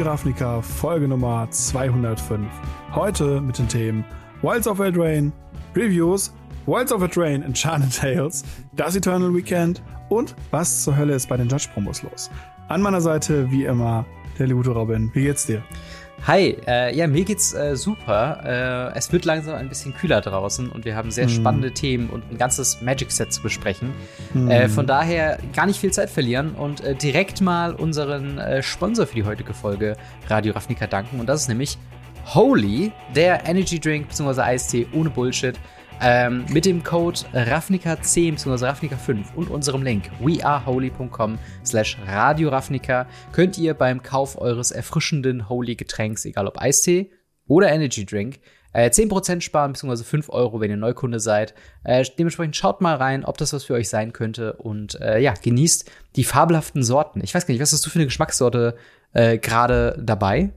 Ravnica, Folge Nummer 205. Heute mit den Themen Wilds of Eldraine, Reviews, Wilds of Eldraine, Enchanted Tales, Das Eternal Weekend und was zur Hölle ist bei den Judge-Promos los. An meiner Seite, wie immer, der liebe Robin. Wie geht's dir? Hi, äh, ja, mir geht's äh, super. Äh, es wird langsam ein bisschen kühler draußen und wir haben sehr mm. spannende Themen und ein ganzes Magic-Set zu besprechen. Mm. von daher gar nicht viel Zeit verlieren und äh, direkt mal unseren äh, Sponsor für die heutige Folge Radio Ravnica danken. Und das ist nämlich Holy, der Energy Drink bzw. Eistee ohne Bullshit. Ähm, mit dem Code RAFNICA10 bzw. RAFNICA5 und unserem Link weareholy.com slash Radio Ravnica könnt ihr beim Kauf eures erfrischenden Holy Getränks, egal ob Eistee oder Energy Drink, äh, 10% sparen bzw. 5 Euro, wenn ihr Neukunde seid. Äh, dementsprechend schaut mal rein, ob das was für euch sein könnte und äh, ja, genießt die fabelhaften Sorten. Ich weiß gar nicht, was hast du für eine Geschmackssorte äh, gerade dabei?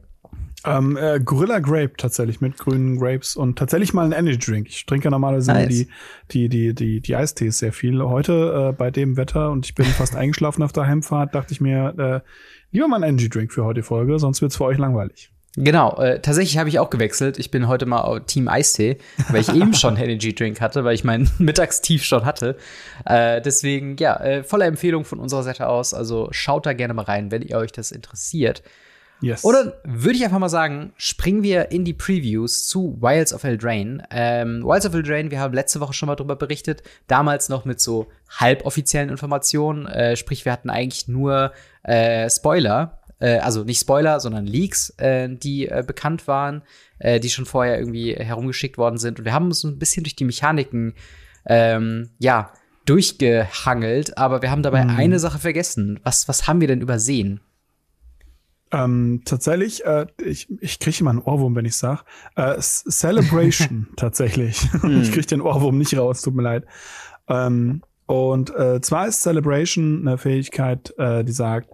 Ähm, äh, Gorilla Grape tatsächlich mit grünen Grapes und tatsächlich mal ein Energy Drink. Ich trinke normalerweise nice. die, die, die, die, die Eistees sehr viel. Heute äh, bei dem Wetter und ich bin fast eingeschlafen auf der Heimfahrt, dachte ich mir, äh, lieber mal ein Energy Drink für heute Folge, sonst wird's für euch langweilig. Genau, äh, tatsächlich habe ich auch gewechselt. Ich bin heute mal Team Eistee, weil ich eben schon Energy Drink hatte, weil ich meinen Mittagstief schon hatte. Äh, deswegen, ja, äh, volle Empfehlung von unserer Seite aus. Also schaut da gerne mal rein, wenn ihr euch das interessiert. Yes. Oder würde ich einfach mal sagen, springen wir in die Previews zu Wilds of Eldraine. Ähm, Wilds of Eldraine, wir haben letzte Woche schon mal drüber berichtet, damals noch mit so halboffiziellen Informationen, äh, sprich wir hatten eigentlich nur äh, Spoiler, äh, also nicht Spoiler, sondern Leaks, äh, die äh, bekannt waren, äh, die schon vorher irgendwie herumgeschickt worden sind. Und wir haben uns ein bisschen durch die Mechaniken, ähm, ja, durchgehangelt, aber wir haben dabei mhm. eine Sache vergessen. Was, was haben wir denn übersehen? Ähm, tatsächlich, äh, ich, ich kriege immer einen Ohrwurm, wenn ich sage. Äh, Celebration, tatsächlich. Hm. ich kriege den Ohrwurm nicht raus, tut mir leid. Ähm, und äh, zwar ist Celebration eine Fähigkeit, äh, die sagt,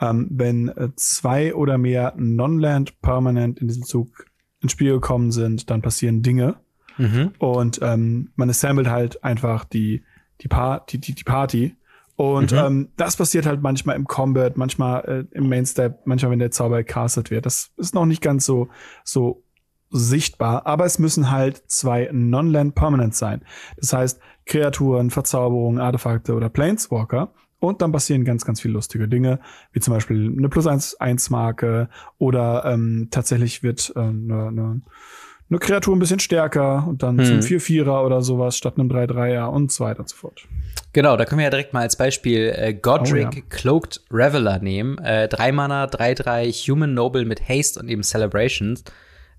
ähm, wenn äh, zwei oder mehr Non-Land permanent in diesem Zug ins Spiel gekommen sind, dann passieren Dinge. Mhm. Und ähm, man assembled halt einfach die, die, pa die, die, die Party und mhm. ähm, das passiert halt manchmal im Combat, manchmal äh, im Mainstep, manchmal wenn der Zauber castet wird. Das ist noch nicht ganz so so sichtbar, aber es müssen halt zwei Non-Land Permanents sein. Das heißt Kreaturen, Verzauberungen, Artefakte oder Planeswalker. Und dann passieren ganz, ganz viele lustige Dinge, wie zum Beispiel eine Plus 1 1 Marke oder ähm, tatsächlich wird äh, eine, eine eine Kreatur ein bisschen stärker und dann hm. zum 4-4er oder sowas statt einem 3-3er und so weiter und so fort. Genau, da können wir ja direkt mal als Beispiel äh, Godric oh, ja. Cloaked Reveler nehmen. Äh, 3 Mana, 3-3, Human Noble mit Haste und eben Celebrations.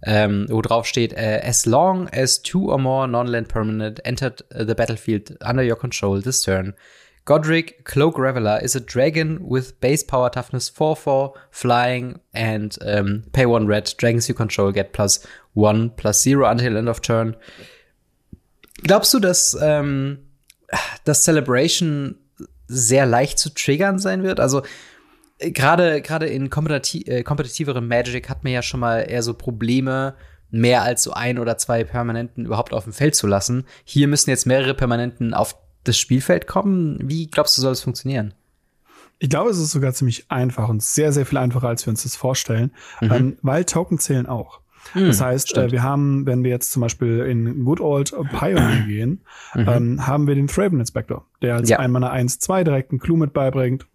Ähm, wo drauf steht, äh, as long as two or more non-land permanent entered the battlefield under your control this turn, Godric Cloak Reveler is a dragon with base power toughness 4-4, flying, and um, pay one red. Dragons you control get plus one plus zero until end of turn. Glaubst du, dass ähm, das Celebration sehr leicht zu triggern sein wird? Also äh, gerade gerade in kompetiti äh, Magic hat man ja schon mal eher so Probleme, mehr als so ein oder zwei Permanenten überhaupt auf dem Feld zu lassen. Hier müssen jetzt mehrere Permanenten auf das Spielfeld kommen? Wie glaubst du, soll es funktionieren? Ich glaube, es ist sogar ziemlich einfach und sehr, sehr viel einfacher, als wir uns das vorstellen, mhm. ähm, weil Token zählen auch. Mhm, das heißt, äh, wir haben, wenn wir jetzt zum Beispiel in Good Old Pioneer gehen, mhm. ähm, haben wir den Thraben Inspector, der als ja. ein Mana 1, 2 direkt einen Clue mit beibringt.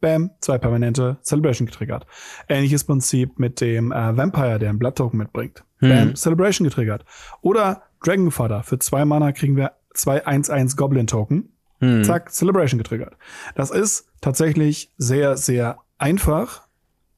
Bam, zwei permanente Celebration getriggert. Ähnliches Prinzip mit dem äh, Vampire, der einen Blood Token mitbringt. Bam, Celebration getriggert. Oder Dragonfather. Für zwei Mana kriegen wir 211 Goblin Token. Hm. Zack, Celebration getriggert. Das ist tatsächlich sehr, sehr einfach,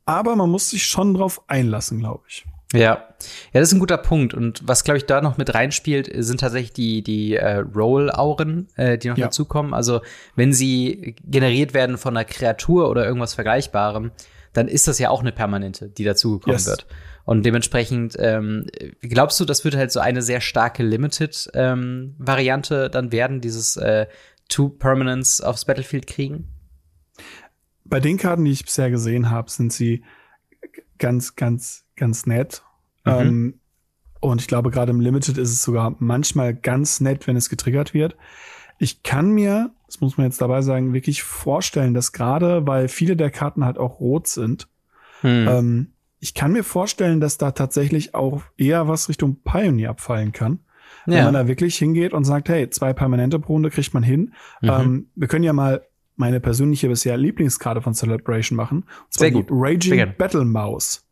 aber man muss sich schon drauf einlassen, glaube ich. Ja, ja, das ist ein guter Punkt. Und was, glaube ich, da noch mit reinspielt, sind tatsächlich die, die äh, Roll-Auren, äh, die noch ja. dazukommen. Also, wenn sie generiert werden von einer Kreatur oder irgendwas Vergleichbarem, dann ist das ja auch eine permanente, die dazugekommen yes. wird. Und dementsprechend, ähm, glaubst du, das wird halt so eine sehr starke Limited-Variante ähm, dann werden, dieses äh, Two Permanents aufs Battlefield kriegen? Bei den Karten, die ich bisher gesehen habe, sind sie ganz, ganz, ganz nett. Mhm. Ähm, und ich glaube, gerade im Limited ist es sogar manchmal ganz nett, wenn es getriggert wird. Ich kann mir, das muss man jetzt dabei sagen, wirklich vorstellen, dass gerade, weil viele der Karten halt auch rot sind, hm. ähm, ich kann mir vorstellen, dass da tatsächlich auch eher was Richtung Pioneer abfallen kann. Ja. Wenn man da wirklich hingeht und sagt, hey, zwei permanente pro Runde kriegt man hin. Mhm. Ähm, wir können ja mal meine persönliche bisher Lieblingskarte von Celebration machen. Und zwar Sehr gut. Raging Battle Mouse.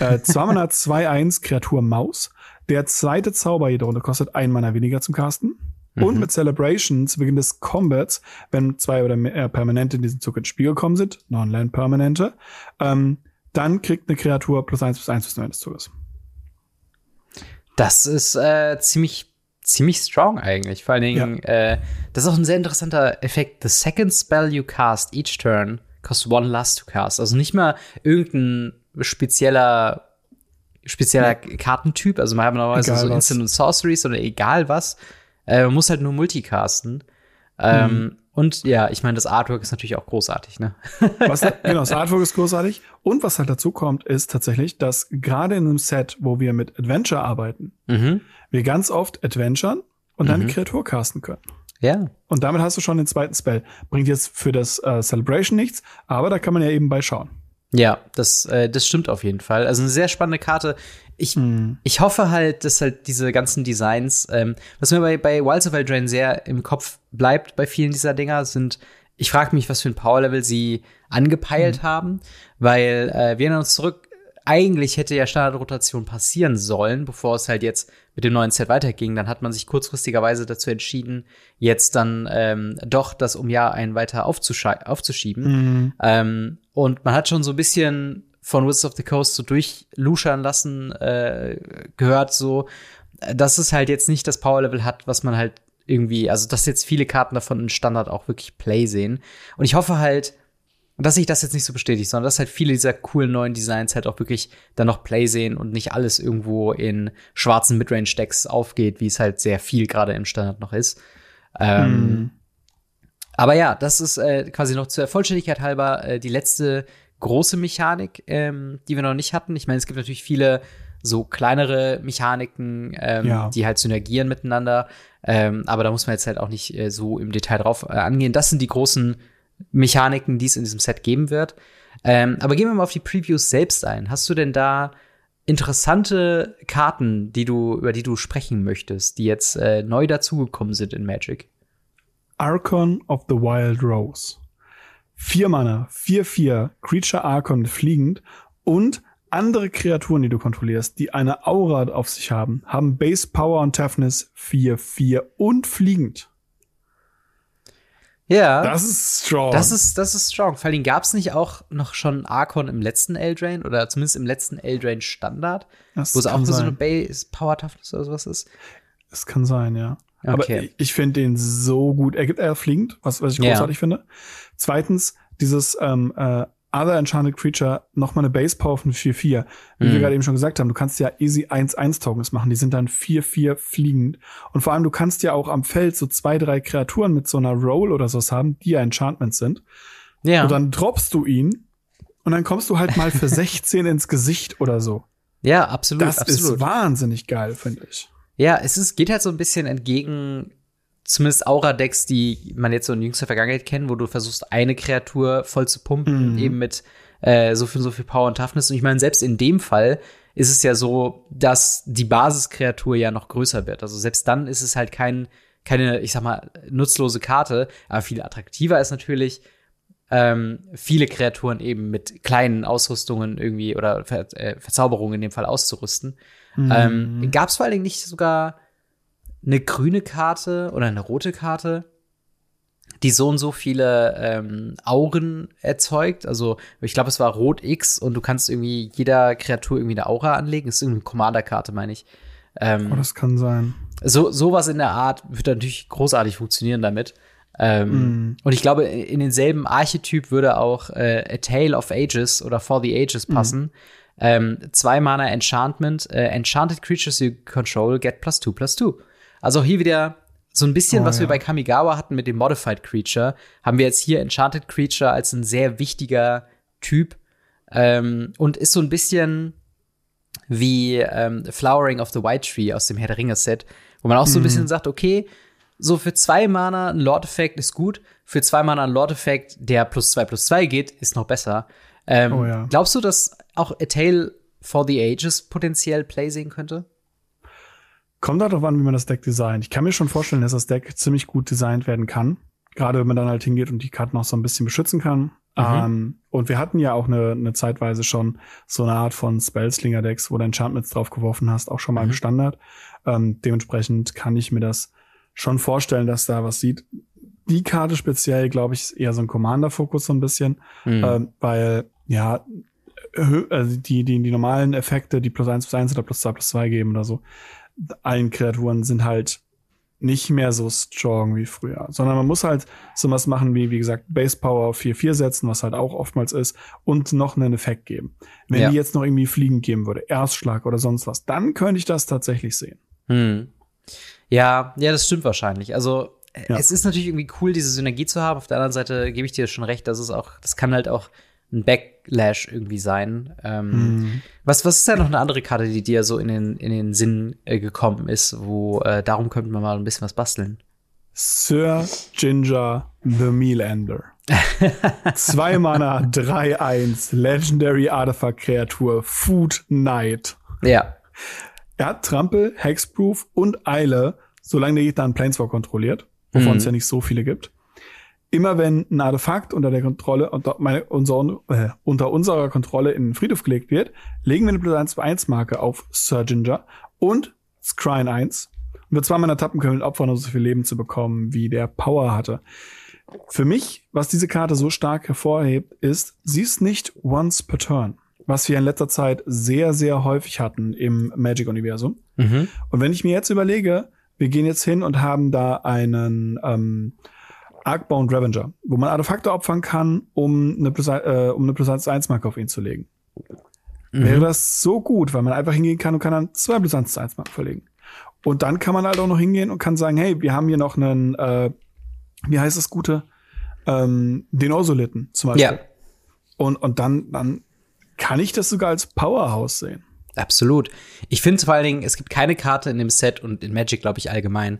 äh, zwar man hat 2-1 Kreatur Maus. Der zweite Zauber jede Runde kostet ein Mana weniger zum Casten. Mhm. Und mit Celebration zu Beginn des Combats, wenn zwei oder mehr Permanente in diesem Zug ins Spiel gekommen sind, Non-Land-Permanente, ähm, dann kriegt eine Kreatur plus eins plus eins bis zum Ende des Zuges. Das ist äh, ziemlich ziemlich strong eigentlich. Vor allen Dingen, ja. äh, das ist auch ein sehr interessanter Effekt. The second spell you cast each turn costs one last to cast. Also nicht mal irgendein spezieller spezieller ja. Kartentyp. Also man hat normalerweise so Instant und Sorceries oder egal was. Äh, man muss halt nur multicasten. Ähm, mhm. Und ja, ich meine, das Artwork ist natürlich auch großartig, ne? was, genau, das Artwork ist großartig. Und was halt dazu kommt, ist tatsächlich, dass gerade in einem Set, wo wir mit Adventure arbeiten, mhm. wir ganz oft adventuren und mhm. dann eine Kreatur casten können. Ja. Und damit hast du schon den zweiten Spell. Bringt jetzt für das äh, Celebration nichts, aber da kann man ja eben bei schauen. Ja, das, äh, das stimmt auf jeden Fall. Also eine sehr spannende Karte. Ich, mm. ich hoffe halt, dass halt diese ganzen Designs, ähm, was mir bei, bei Wilds of Eldraine sehr im Kopf bleibt bei vielen dieser Dinger, sind, ich frage mich, was für ein Power-Level sie angepeilt mm. haben, weil äh, wir erinnern uns zurück, eigentlich hätte ja Standardrotation passieren sollen, bevor es halt jetzt mit dem neuen Set weiterging. Dann hat man sich kurzfristigerweise dazu entschieden, jetzt dann ähm, doch das um Jahr ein weiter aufzuschieben. Mhm. Ähm, und man hat schon so ein bisschen von Wizards of the Coast so durchluschern lassen, äh, gehört so, dass es halt jetzt nicht das Power-Level hat, was man halt irgendwie, also dass jetzt viele Karten davon in Standard auch wirklich Play sehen. Und ich hoffe halt, dass sich das jetzt nicht so bestätigt, sondern dass halt viele dieser coolen neuen Designs halt auch wirklich dann noch Play sehen und nicht alles irgendwo in schwarzen Midrange-Decks aufgeht, wie es halt sehr viel gerade im Standard noch ist. Ähm, hm. Aber ja, das ist äh, quasi noch zur Vollständigkeit halber äh, die letzte große Mechanik, ähm, die wir noch nicht hatten. Ich meine, es gibt natürlich viele so kleinere Mechaniken, ähm, ja. die halt synergieren miteinander. Ähm, aber da muss man jetzt halt auch nicht äh, so im Detail drauf äh, angehen. Das sind die großen Mechaniken, die es in diesem Set geben wird. Ähm, aber gehen wir mal auf die Previews selbst ein. Hast du denn da interessante Karten, die du, über die du sprechen möchtest, die jetzt äh, neu dazugekommen sind in Magic? Archon of the Wild Rose. Vier Mana, 4-4, Creature Archon fliegend und andere Kreaturen, die du kontrollierst, die eine Aura auf sich haben, haben Base Power und Toughness 4-4 und fliegend. Ja. Das ist strong. Das ist, das ist strong. Vor allem gab es nicht auch noch schon Archon im letzten Eldrain oder zumindest im letzten Eldrain Standard, das wo es auch so eine Base Power Toughness oder sowas ist. Es kann sein, ja. Okay. Aber ich, ich finde den so gut. Er gibt er fliegend, was, was ich großartig ja. finde. Zweitens, dieses ähm, äh, Other Enchanted Creature nochmal eine Base Power von 4-4. Wie mhm. wir gerade eben schon gesagt haben, du kannst ja easy 1-1 Tokens machen. Die sind dann 4-4 fliegend. Und vor allem, du kannst ja auch am Feld so zwei, drei Kreaturen mit so einer Roll oder sowas haben, die ja Enchantments sind. Ja. Und dann droppst du ihn und dann kommst du halt mal für 16 ins Gesicht oder so. Ja, absolut. Das absolut. ist wahnsinnig geil, finde ich. Ja, es ist, geht halt so ein bisschen entgegen zumindest Aura-Decks, die man jetzt so in jüngster Vergangenheit kennt, wo du versuchst, eine Kreatur voll zu pumpen, mhm. eben mit äh, so viel, so viel Power und Toughness. Und ich meine, selbst in dem Fall ist es ja so, dass die Basiskreatur ja noch größer wird. Also selbst dann ist es halt kein, keine, ich sag mal, nutzlose Karte, aber viel attraktiver ist natürlich, ähm, viele Kreaturen eben mit kleinen Ausrüstungen irgendwie oder Ver äh, Verzauberungen in dem Fall auszurüsten. Mhm. Ähm, Gab es vor allen Dingen nicht sogar eine grüne Karte oder eine rote Karte, die so und so viele ähm, Auren erzeugt. Also ich glaube, es war Rot X und du kannst irgendwie jeder Kreatur irgendwie eine Aura anlegen. Das ist irgendeine Commander-Karte, meine ich. Ähm, oh, das kann sein. So sowas in der Art wird natürlich großartig funktionieren damit. Ähm, mm. Und ich glaube, in denselben Archetyp würde auch äh, A Tale of Ages oder For the Ages mhm. passen. Mm. Ähm, zwei Mana Enchantment. Äh, enchanted Creatures you control get plus two plus two. Also hier wieder so ein bisschen, oh, was ja. wir bei Kamigawa hatten mit dem Modified Creature, haben wir jetzt hier Enchanted Creature als ein sehr wichtiger Typ ähm, und ist so ein bisschen wie ähm, Flowering of the White Tree aus dem Herr der Ringe Set, wo man auch so ein bisschen mhm. sagt, okay, so für zwei Mana ein Lord Effect ist gut, für zwei Mana ein Lord Effect, der plus zwei plus zwei geht, ist noch besser. Ähm, oh, ja. Glaubst du, dass auch A Tale for the Ages potenziell Play sehen könnte? Kommt darauf an, wie man das Deck designt. Ich kann mir schon vorstellen, dass das Deck ziemlich gut designt werden kann. Gerade wenn man dann halt hingeht und die Karten noch so ein bisschen beschützen kann. Mhm. Ähm, und wir hatten ja auch eine, eine Zeitweise schon so eine Art von Spellslinger-Decks, wo du Enchantments drauf geworfen hast, auch schon mal mhm. im Standard. Ähm, dementsprechend kann ich mir das schon vorstellen, dass da was sieht. Die Karte speziell, glaube ich, ist eher so ein Commander-Fokus so ein bisschen, mhm. ähm, weil ja also die, die, die normalen Effekte, die plus eins plus eins oder plus zwei plus zwei geben oder so, allen Kreaturen sind halt nicht mehr so strong wie früher, sondern man muss halt so was machen wie, wie gesagt, Base Power auf 4-4 setzen, was halt auch oftmals ist, und noch einen Effekt geben. Wenn ja. die jetzt noch irgendwie fliegend geben würde, Erstschlag oder sonst was, dann könnte ich das tatsächlich sehen. Hm. Ja, ja, das stimmt wahrscheinlich. Also, ja. es ist natürlich irgendwie cool, diese Synergie zu haben. Auf der anderen Seite gebe ich dir schon recht, dass es auch, das kann halt auch ein Backlash irgendwie sein. Ähm, hm. was, was ist da noch eine andere Karte, die dir so in den, in den Sinn äh, gekommen ist, wo äh, darum könnte man mal ein bisschen was basteln? Sir Ginger the Mealender. Zwei Mana, 3-1, Legendary Artifact Kreatur, Food Knight. Ja. Er hat Trampel, Hexproof und Eile, solange der Gegner einen Planeswalk kontrolliert, wovon mhm. es ja nicht so viele gibt immer wenn ein Artefakt unter der Kontrolle, unter, meine, unser, äh, unter unserer Kontrolle in den Friedhof gelegt wird, legen wir eine plus 1 1 Marke auf Sir Ginger und Scrying 1. Und wir zweimal tappen können, opfern, um so viel Leben zu bekommen, wie der Power hatte. Für mich, was diese Karte so stark hervorhebt, ist, sie ist nicht once per turn, was wir in letzter Zeit sehr, sehr häufig hatten im Magic-Universum. Mhm. Und wenn ich mir jetzt überlege, wir gehen jetzt hin und haben da einen ähm, Arcbound Revenger, wo man Artefakte opfern kann, um eine Plus, äh, um eine Plus 1 Marke auf ihn zu legen. Mhm. Wäre das so gut, weil man einfach hingehen kann und kann dann zwei Plus 1 Marken verlegen. Und dann kann man halt auch noch hingehen und kann sagen, hey, wir haben hier noch einen, äh, wie heißt das Gute? Ähm, den Osoliten zum Beispiel. Ja. Und, und dann, dann kann ich das sogar als Powerhouse sehen. Absolut. Ich finde vor allen Dingen, es gibt keine Karte in dem Set und in Magic, glaube ich, allgemein,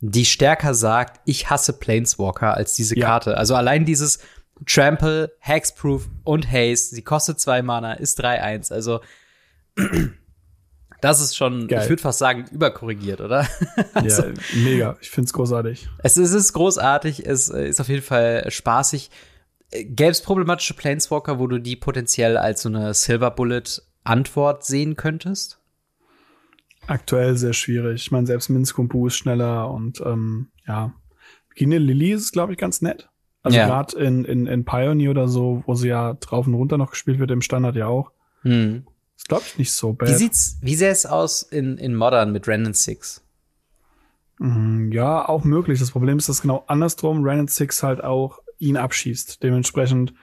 die stärker sagt, ich hasse Planeswalker als diese ja. Karte. Also allein dieses Trample, Hexproof und Haste, sie kostet zwei Mana, ist 3-1. Also das ist schon, Geil. ich würde fast sagen, überkorrigiert, oder? also, ja, mega. Ich großartig. Es ist, es ist großartig, es ist auf jeden Fall spaßig. Gäbe es problematische Planeswalker, wo du die potenziell als so eine Silver Bullet Antwort sehen könntest? Aktuell sehr schwierig. Ich meine, selbst Minskumpu ist schneller und ähm, ja. Gine Lily ist, glaube ich, ganz nett. Also ja. gerade in, in, in Pioneer oder so, wo sie ja drauf und runter noch gespielt wird, im Standard ja auch. Hm. Ist, glaube ich, nicht so bad. Wie sieht's, wie sähe es aus in, in Modern mit Ren Six? Mhm, ja, auch möglich. Das Problem ist, dass genau andersrum Ren Six halt auch ihn abschießt. Dementsprechend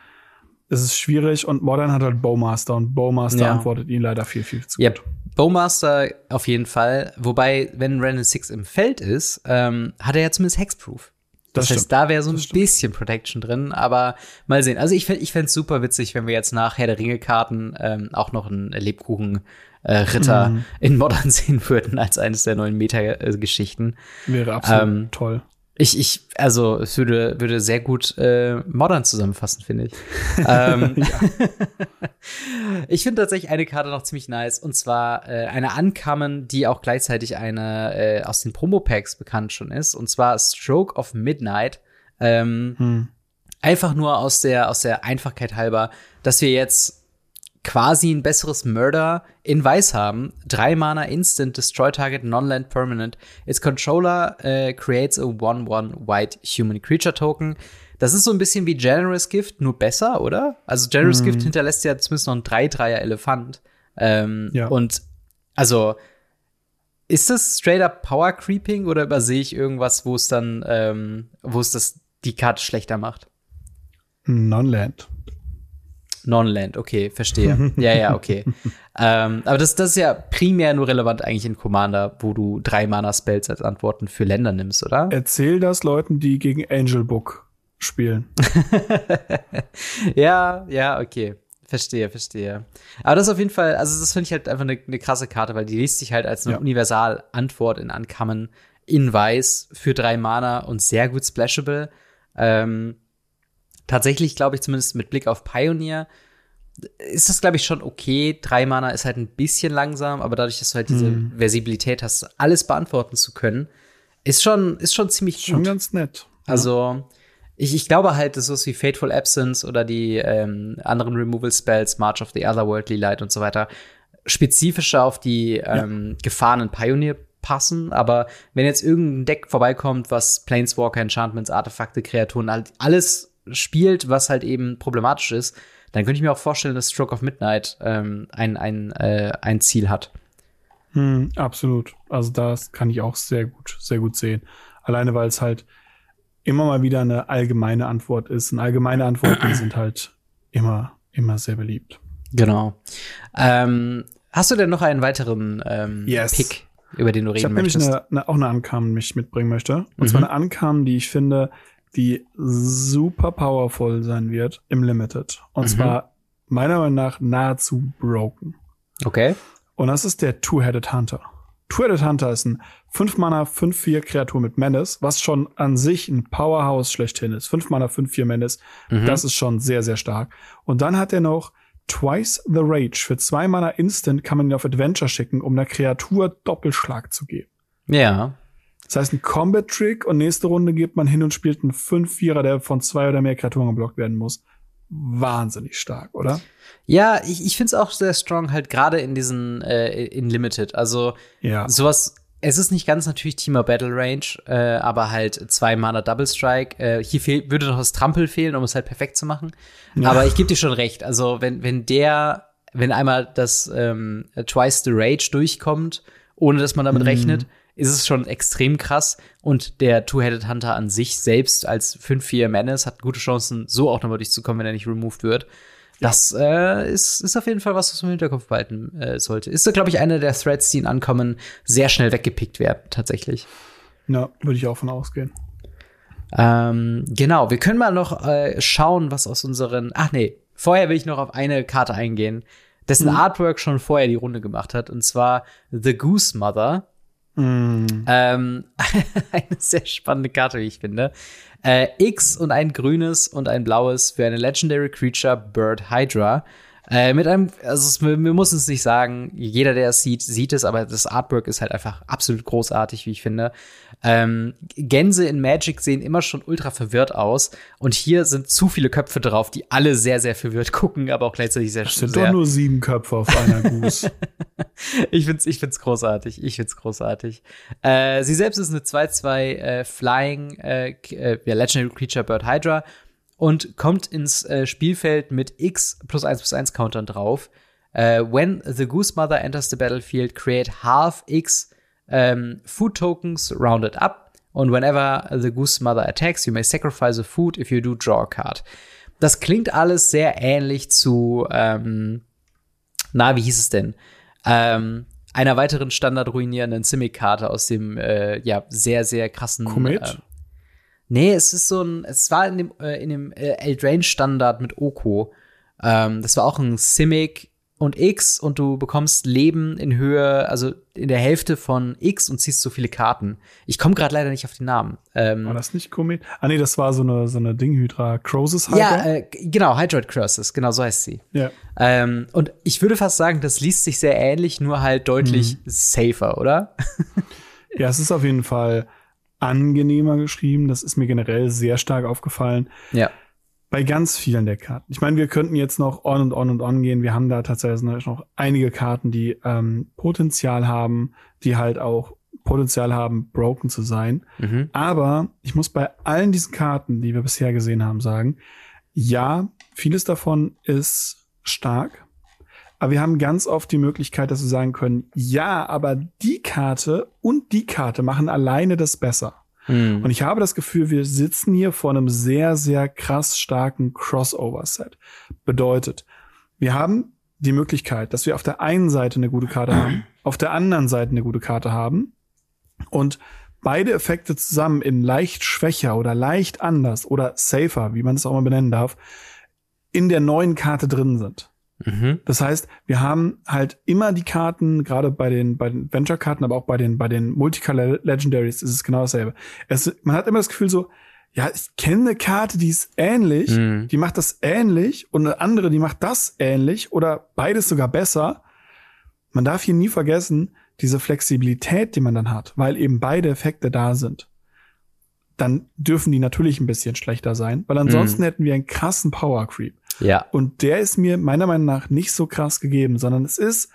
ist es schwierig und Modern hat halt Bowmaster und Bowmaster ja. antwortet ihn leider viel, viel zu gut. Bowmaster auf jeden Fall. Wobei, wenn Randall Six im Feld ist, ähm, hat er ja zumindest Hexproof. Das, das heißt, da wäre so ein bisschen Protection drin, aber mal sehen. Also ich, ich fände es super witzig, wenn wir jetzt nach Herr der Ringe-Karten ähm, auch noch einen Lebkuchen-Ritter äh, mhm. in Modern sehen würden als eines der neuen Meta-Geschichten. Wäre absolut ähm, toll. Ich, ich, also es würde, würde sehr gut äh, modern zusammenfassen, finde ich. ähm, ich finde tatsächlich eine Karte noch ziemlich nice und zwar äh, eine Uncommon, die auch gleichzeitig eine äh, aus den Promo-Packs bekannt schon ist und zwar Stroke of Midnight. Ähm, hm. Einfach nur aus der, aus der Einfachkeit halber, dass wir jetzt quasi ein besseres Murder in Weiß haben. Drei Mana Instant, Destroy Target, Non-Land Permanent. Its Controller äh, creates a 1-1 White Human Creature Token. Das ist so ein bisschen wie Generous Gift, nur besser, oder? Also Generous mm. Gift hinterlässt ja zumindest noch einen 3-3er Elefant. Ähm, ja. Und also ist das straight up Power Creeping oder übersehe ich irgendwas, wo es dann, ähm, wo es das die Karte schlechter macht? Non-Land. Non-Land, okay, verstehe. ja, ja, okay. ähm, aber das, das ist ja primär nur relevant eigentlich in Commander, wo du drei Mana-Spells als Antworten für Länder nimmst, oder? Erzähl das Leuten, die gegen Angel Book spielen. ja, ja, okay. Verstehe, verstehe. Aber das ist auf jeden Fall, also das finde ich halt einfach eine, eine, krasse Karte, weil die liest sich halt als eine ja. Universal-Antwort in Uncommon in Weiß für drei Mana und sehr gut splashable. Ähm, tatsächlich glaube ich zumindest mit Blick auf Pioneer ist das, glaube ich, schon okay. Drei Mana ist halt ein bisschen langsam, aber dadurch, dass du halt diese Mhm. Versibilität hast, alles beantworten zu können, ist schon, ist schon ziemlich Schon gut. ganz nett. Also, ich, ich glaube halt, dass sowas wie Fateful Absence oder die ähm, anderen Removal Spells, March of the Otherworldly Light und so weiter, spezifischer auf die ähm, gefahrenen Pioneer passen. Aber wenn jetzt irgendein Deck vorbeikommt, was Planeswalker, Enchantments, Artefakte, Kreaturen, halt alles spielt, was halt eben problematisch ist, dann könnte ich mir auch vorstellen, dass Stroke of Midnight ähm, ein, ein, äh, ein Ziel hat. Hm, absolut. Also das kann ich auch sehr gut, sehr gut sehen. Alleine weil es halt immer mal wieder eine allgemeine Antwort ist. Und allgemeine Antworten sind halt immer, immer sehr beliebt. Genau. Ähm, hast du denn noch einen weiteren ähm, Yes. Pick, über den du Ich reden habe nämlich möchtest? eine, eine, auch eine Ankam, die ich mitbringen möchte. Und Mhm. zwar eine Ankam, die ich finde, die super powerful sein wird im Limited. Und Mhm. zwar meiner Meinung nach nahezu broken. Okay. Und das ist der Two-Headed Hunter. Two-Headed Hunter ist ein 5-Mana, 5-4 Kreatur mit Menace, was schon an sich ein Powerhouse schlechthin ist. 5 Mana, 5-4 Menace. Mhm. Das ist schon sehr, sehr stark. Und dann hat er noch Twice the Rage. Für 2 Mana Instant kann man ihn auf Adventure schicken, um einer Kreatur Doppelschlag zu geben. Ja. Das heißt, ein Combat-Trick und nächste Runde geht man hin und spielt einen 5-4er, der von zwei oder mehr Kreaturen geblockt werden muss. Wahnsinnig stark, oder? Ja, ich, ich finde es auch sehr strong, halt gerade in diesen, äh, in Limited. Also Ja. sowas, es ist nicht ganz natürlich Teamer Battle Range, äh, aber halt zwei Mana Double Strike. Äh, hier würde noch das Trampel fehlen, um es halt perfekt zu machen. Ja. Aber ich gebe dir schon recht. Also wenn, wenn der, wenn einmal das ähm, Twice the Rage durchkommt, ohne dass man damit Mhm. rechnet, ist es schon extrem krass. Und der Two-Headed Hunter an sich selbst als 5-4 Menace hat gute Chancen, so auch nochmal durchzukommen, wenn er nicht removed wird. Das äh, ist, ist auf jeden Fall was, was man im Hinterkopf behalten äh, sollte. Ist, glaube ich, eine der Threads, die in Ankommen sehr schnell weggepickt werden, tatsächlich. Ja, würde ich auch von ausgehen. Ähm, genau, wir können mal noch äh, schauen, was aus unseren. Ach nee, vorher will ich noch auf eine Karte eingehen, dessen Artwork schon vorher die Runde gemacht hat, und zwar The Goose Mother. Mm. Ähm, eine sehr spannende Karte, wie ich finde. Äh, X und ein grünes und ein blaues für eine Legendary Creature Bird Hydra. Äh, mit einem, also wir, wir müssen es nicht sagen, jeder, der es sieht, sieht es, aber das Artwork ist halt einfach absolut großartig, wie ich finde. Ähm, Gänse in Magic sehen immer schon ultra verwirrt aus und hier sind zu viele Köpfe drauf, die alle sehr, sehr verwirrt gucken, aber auch gleichzeitig sehr, Das sind sehr doch nur sieben Köpfe auf einer Goose. ich find's, ich find's großartig. Ich find's großartig. Äh, sie selbst ist eine 2-2 äh, Flying äh, äh, ja, Legendary Creature Bird Hydra und kommt ins äh, Spielfeld mit X plus 1 plus 1 Countern drauf. Äh, when the Goose Mother enters the battlefield, create half X ähm, food tokens rounded up. Und whenever the Goose Mother attacks, you may sacrifice a food if you do draw a card. Das klingt alles sehr ähnlich zu ähm, na, wie hieß es denn? Ähm, einer weiteren standardruinierenden Simic-Karte aus dem, äh, ja, sehr, sehr krassen. Komet? Äh, nee, es ist so ein, es war in dem, äh, in dem äh, Eldraine-Standard mit Oko. Ähm, das war auch ein Simic und X und du bekommst Leben in Höhe, also in der Hälfte von X und ziehst so viele Karten. Ich komme gerade leider nicht auf den Namen. Ähm, War das nicht Komet? Ah, nee, das war so eine, so eine Dinghydra. Crosus ja, äh, genau, Hydroid Curses, genau so heißt sie. ja. Ähm, und ich würde fast sagen, das liest sich sehr ähnlich, nur halt deutlich safer, oder? Ja, es ist auf jeden Fall angenehmer geschrieben. Das ist mir generell sehr stark aufgefallen. Ja. Bei ganz vielen der Karten. Ich meine, wir könnten jetzt noch on und on und on gehen. Wir haben da tatsächlich noch einige Karten, die ähm, Potenzial haben, die halt auch Potenzial haben, broken zu sein. Mhm. Aber ich muss bei allen diesen Karten, die wir bisher gesehen haben, sagen, ja, vieles davon ist stark. Aber wir haben ganz oft die Möglichkeit, dass wir sagen können, ja, aber die Karte und die Karte machen alleine das besser. Mhm. Und ich habe das Gefühl, wir sitzen hier vor einem sehr, sehr krass starken Crossover-Set. Bedeutet, wir haben die Möglichkeit, dass wir auf der einen Seite eine gute Karte haben, auf der anderen Seite eine gute Karte haben und beide Effekte zusammen in leicht schwächer oder leicht anders oder safer, wie man es auch mal benennen darf, in der neuen Karte drin sind. Mhm. Das heißt, wir haben halt immer die Karten, gerade bei den, bei den Venture-Karten, aber auch bei den, bei den Multicolor Legendaries ist es genau dasselbe. Es, man hat immer das Gefühl so, ja, ich kenne eine Karte, die ist ähnlich, mhm. die macht das ähnlich und eine andere, die macht das ähnlich oder beides sogar besser. Man darf hier nie vergessen, diese Flexibilität, die man dann hat, weil eben beide Effekte da sind. Dann dürfen die natürlich ein bisschen schlechter sein, weil ansonsten mhm. hätten wir einen krassen Power Creep. Ja. Und der ist mir meiner Meinung nach nicht so krass gegeben, sondern es ist,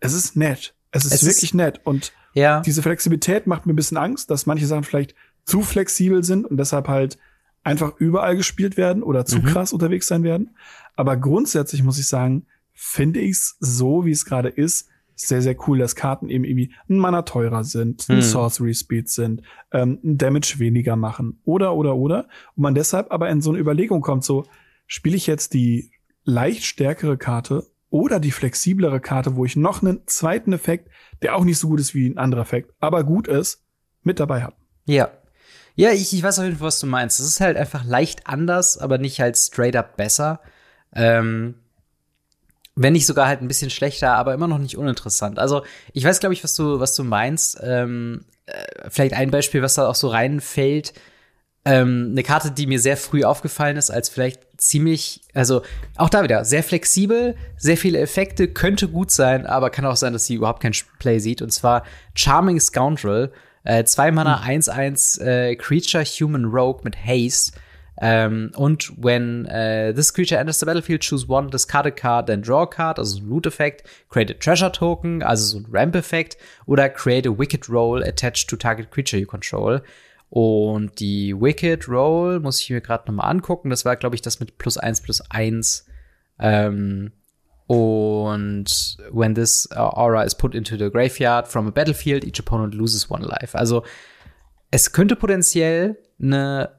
es ist nett. Es ist es wirklich ist, nett. Und ja. diese Flexibilität macht mir ein bisschen Angst, dass manche Sachen vielleicht zu flexibel sind und deshalb halt einfach überall gespielt werden oder zu mhm. krass unterwegs sein werden. Aber grundsätzlich muss ich sagen, finde ich es so, wie es gerade ist, sehr, sehr cool, dass Karten eben irgendwie ein Mana teurer sind, ein mhm. Sorcery Speed sind, ähm, ein Damage weniger machen oder, oder, oder. Und man deshalb aber in so eine Überlegung kommt, so, spiele ich jetzt die leicht stärkere Karte oder die flexiblere Karte, wo ich noch einen zweiten Effekt, der auch nicht so gut ist wie ein anderer Effekt, aber gut ist, mit dabei habe. Ja, ja, ich, ich weiß auf jeden Fall, was du meinst. Es ist halt einfach leicht anders, aber nicht halt straight up besser. Ähm, wenn nicht sogar halt ein bisschen schlechter, aber immer noch nicht uninteressant. Also ich weiß, glaube ich, was du, was du meinst. Ähm, äh, vielleicht ein Beispiel, was da auch so reinfällt. Ähm, eine Karte, die mir sehr früh aufgefallen ist, als vielleicht ziemlich, also auch da wieder sehr flexibel, sehr viele Effekte, könnte gut sein, aber kann auch sein, dass sie überhaupt kein Play sieht. Und zwar Charming Scoundrel. Äh, zwei Mana, 1-1 hm. äh, Creature Human Rogue mit Haste. Ähm, und when uh, this creature enters the battlefield, choose one, discard a card, then draw a card, also so ein Loot-Effekt, create a Treasure Token, also so ein Ramp-Effekt, oder create a Wicked Roll attached to target creature you control. Und die Wicked Roll muss ich mir gerade nochmal angucken. Das war, glaube ich, das mit plus 1 plus 1. Ähm, und when this aura is put into the graveyard from a battlefield, each opponent loses one life. Also es könnte potenziell eine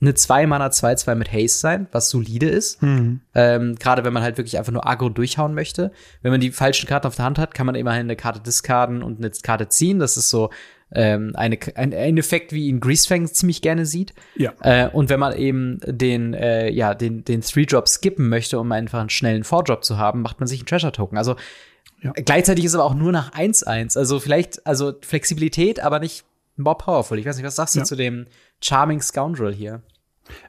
eine 2 Mana 2-2 mit Haste sein, was solide ist. Mhm. Ähm, Gerade wenn man halt wirklich einfach nur aggro durchhauen möchte. Wenn man die falschen Karten auf der Hand hat, kann man immerhin eine Karte discarden und eine Karte ziehen. Das ist so ähm, eine, ein, ein Effekt, wie ihn Greasefang ziemlich gerne sieht. Ja. Äh, und wenn man eben den, äh, ja, den, den Three-Drop skippen möchte, um einfach einen schnellen Four-Drop zu haben, macht man sich einen Treasure-Token. Also ja. gleichzeitig ist aber auch nur nach 1-1. Also vielleicht, also Flexibilität, aber nicht more powerful. Ich weiß nicht, was sagst du ja. zu dem Charming Scoundrel hier?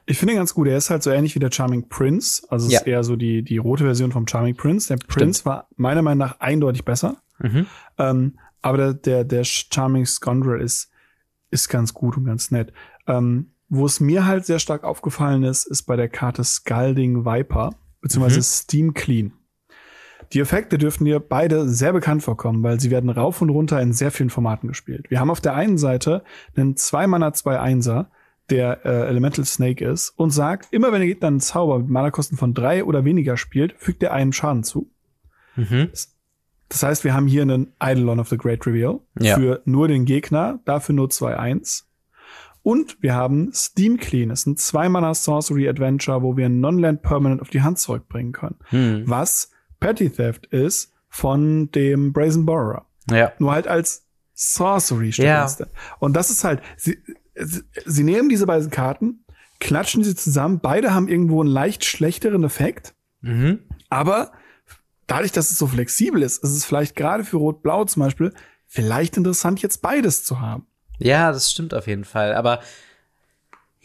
Ich finde ihn ganz gut. Er ist halt so ähnlich wie der Charming Prince. Also es ja. ist eher so die, die rote Version vom Charming Prince. Der Prince Stimmt. war meiner Meinung nach eindeutig besser. Mhm. Ähm, aber der, der, der Charming Scoundrel ist, ist ganz gut und ganz nett. Ähm, wo es mir halt sehr stark aufgefallen ist, ist bei der Karte Scalding Viper, beziehungsweise mhm. Steam Clean. Die Effekte dürften dir beide sehr bekannt vorkommen, weil sie werden rauf und runter in sehr vielen Formaten gespielt. Wir haben auf der einen Seite einen 2-Mana 2-1er, der äh, Elemental Snake ist und sagt, immer wenn er dann einen Zauber mit Mana-Kosten von drei oder weniger spielt, fügt er einem Schaden zu. Mhm. Das heißt, wir haben hier einen Eidolon of the Great Reveal ja. für nur den Gegner, dafür nur 2-1. Und wir haben Steam Clean, das ist ein Zwei-Mana Sorcery Adventure, wo wir ein Non-Land Permanent auf die Hand zurückbringen können. Hm. Was Petty Theft ist von dem Brazen Borrower. Ja. Nur halt als Sorcery ja. Und das ist halt, sie, sie nehmen diese beiden Karten, klatschen sie zusammen, beide haben irgendwo einen leicht schlechteren Effekt, mhm. aber dadurch, dass es so flexibel ist, ist es vielleicht gerade für Rot-Blau zum Beispiel vielleicht interessant, jetzt beides zu haben. Ja, das stimmt auf jeden Fall. Aber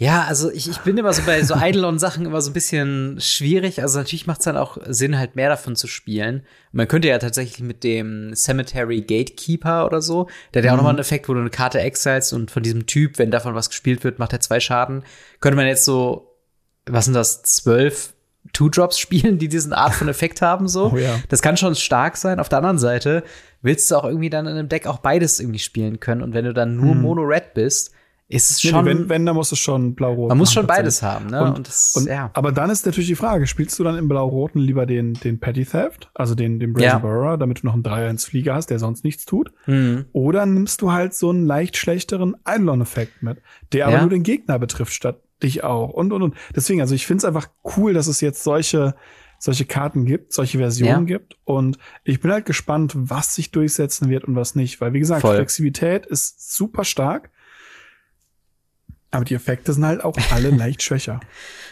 ja, also ich, ich bin immer so bei so Eidolon-Sachen immer so ein bisschen schwierig. Also natürlich macht es dann auch Sinn, halt mehr davon zu spielen. Man könnte ja tatsächlich mit dem Cemetery Gatekeeper oder so, der hat ja auch mhm. nochmal einen Effekt, wo du eine Karte exilst und von diesem Typ, wenn davon was gespielt wird, macht er zwei Schaden. Könnte man jetzt so, was sind das, zwölf Two-Drops spielen, die diesen Art von Effekt haben, so. Oh, ja. Das kann schon stark sein. Auf der anderen Seite willst du auch irgendwie dann in einem Deck auch beides irgendwie spielen können. Und wenn du dann nur mhm. Mono-Red bist, ist es schon. Nee, wenn, wenn, dann muss es schon blau-rot. Man muss schon beides haben, ne? Und, und, das, und ja. Aber dann ist natürlich die Frage, spielst du dann im blau-roten lieber den, den Petty Theft, also den, den Brazen ja. Burrower, damit du noch einen 3-1-Flieger hast, der sonst nichts tut? Mhm. Oder nimmst du halt so einen leicht schlechteren Eidolon-Effekt mit, der aber ja. nur den Gegner betrifft, statt dich auch. Und, und, und. Deswegen, also ich finde es einfach cool, dass es jetzt solche, solche Karten gibt, solche Versionen ja. gibt. Und ich bin halt gespannt, was sich durchsetzen wird und was nicht. Weil, wie gesagt, Voll. Flexibilität ist super stark Aber die Effekte sind halt auch alle leicht schwächer.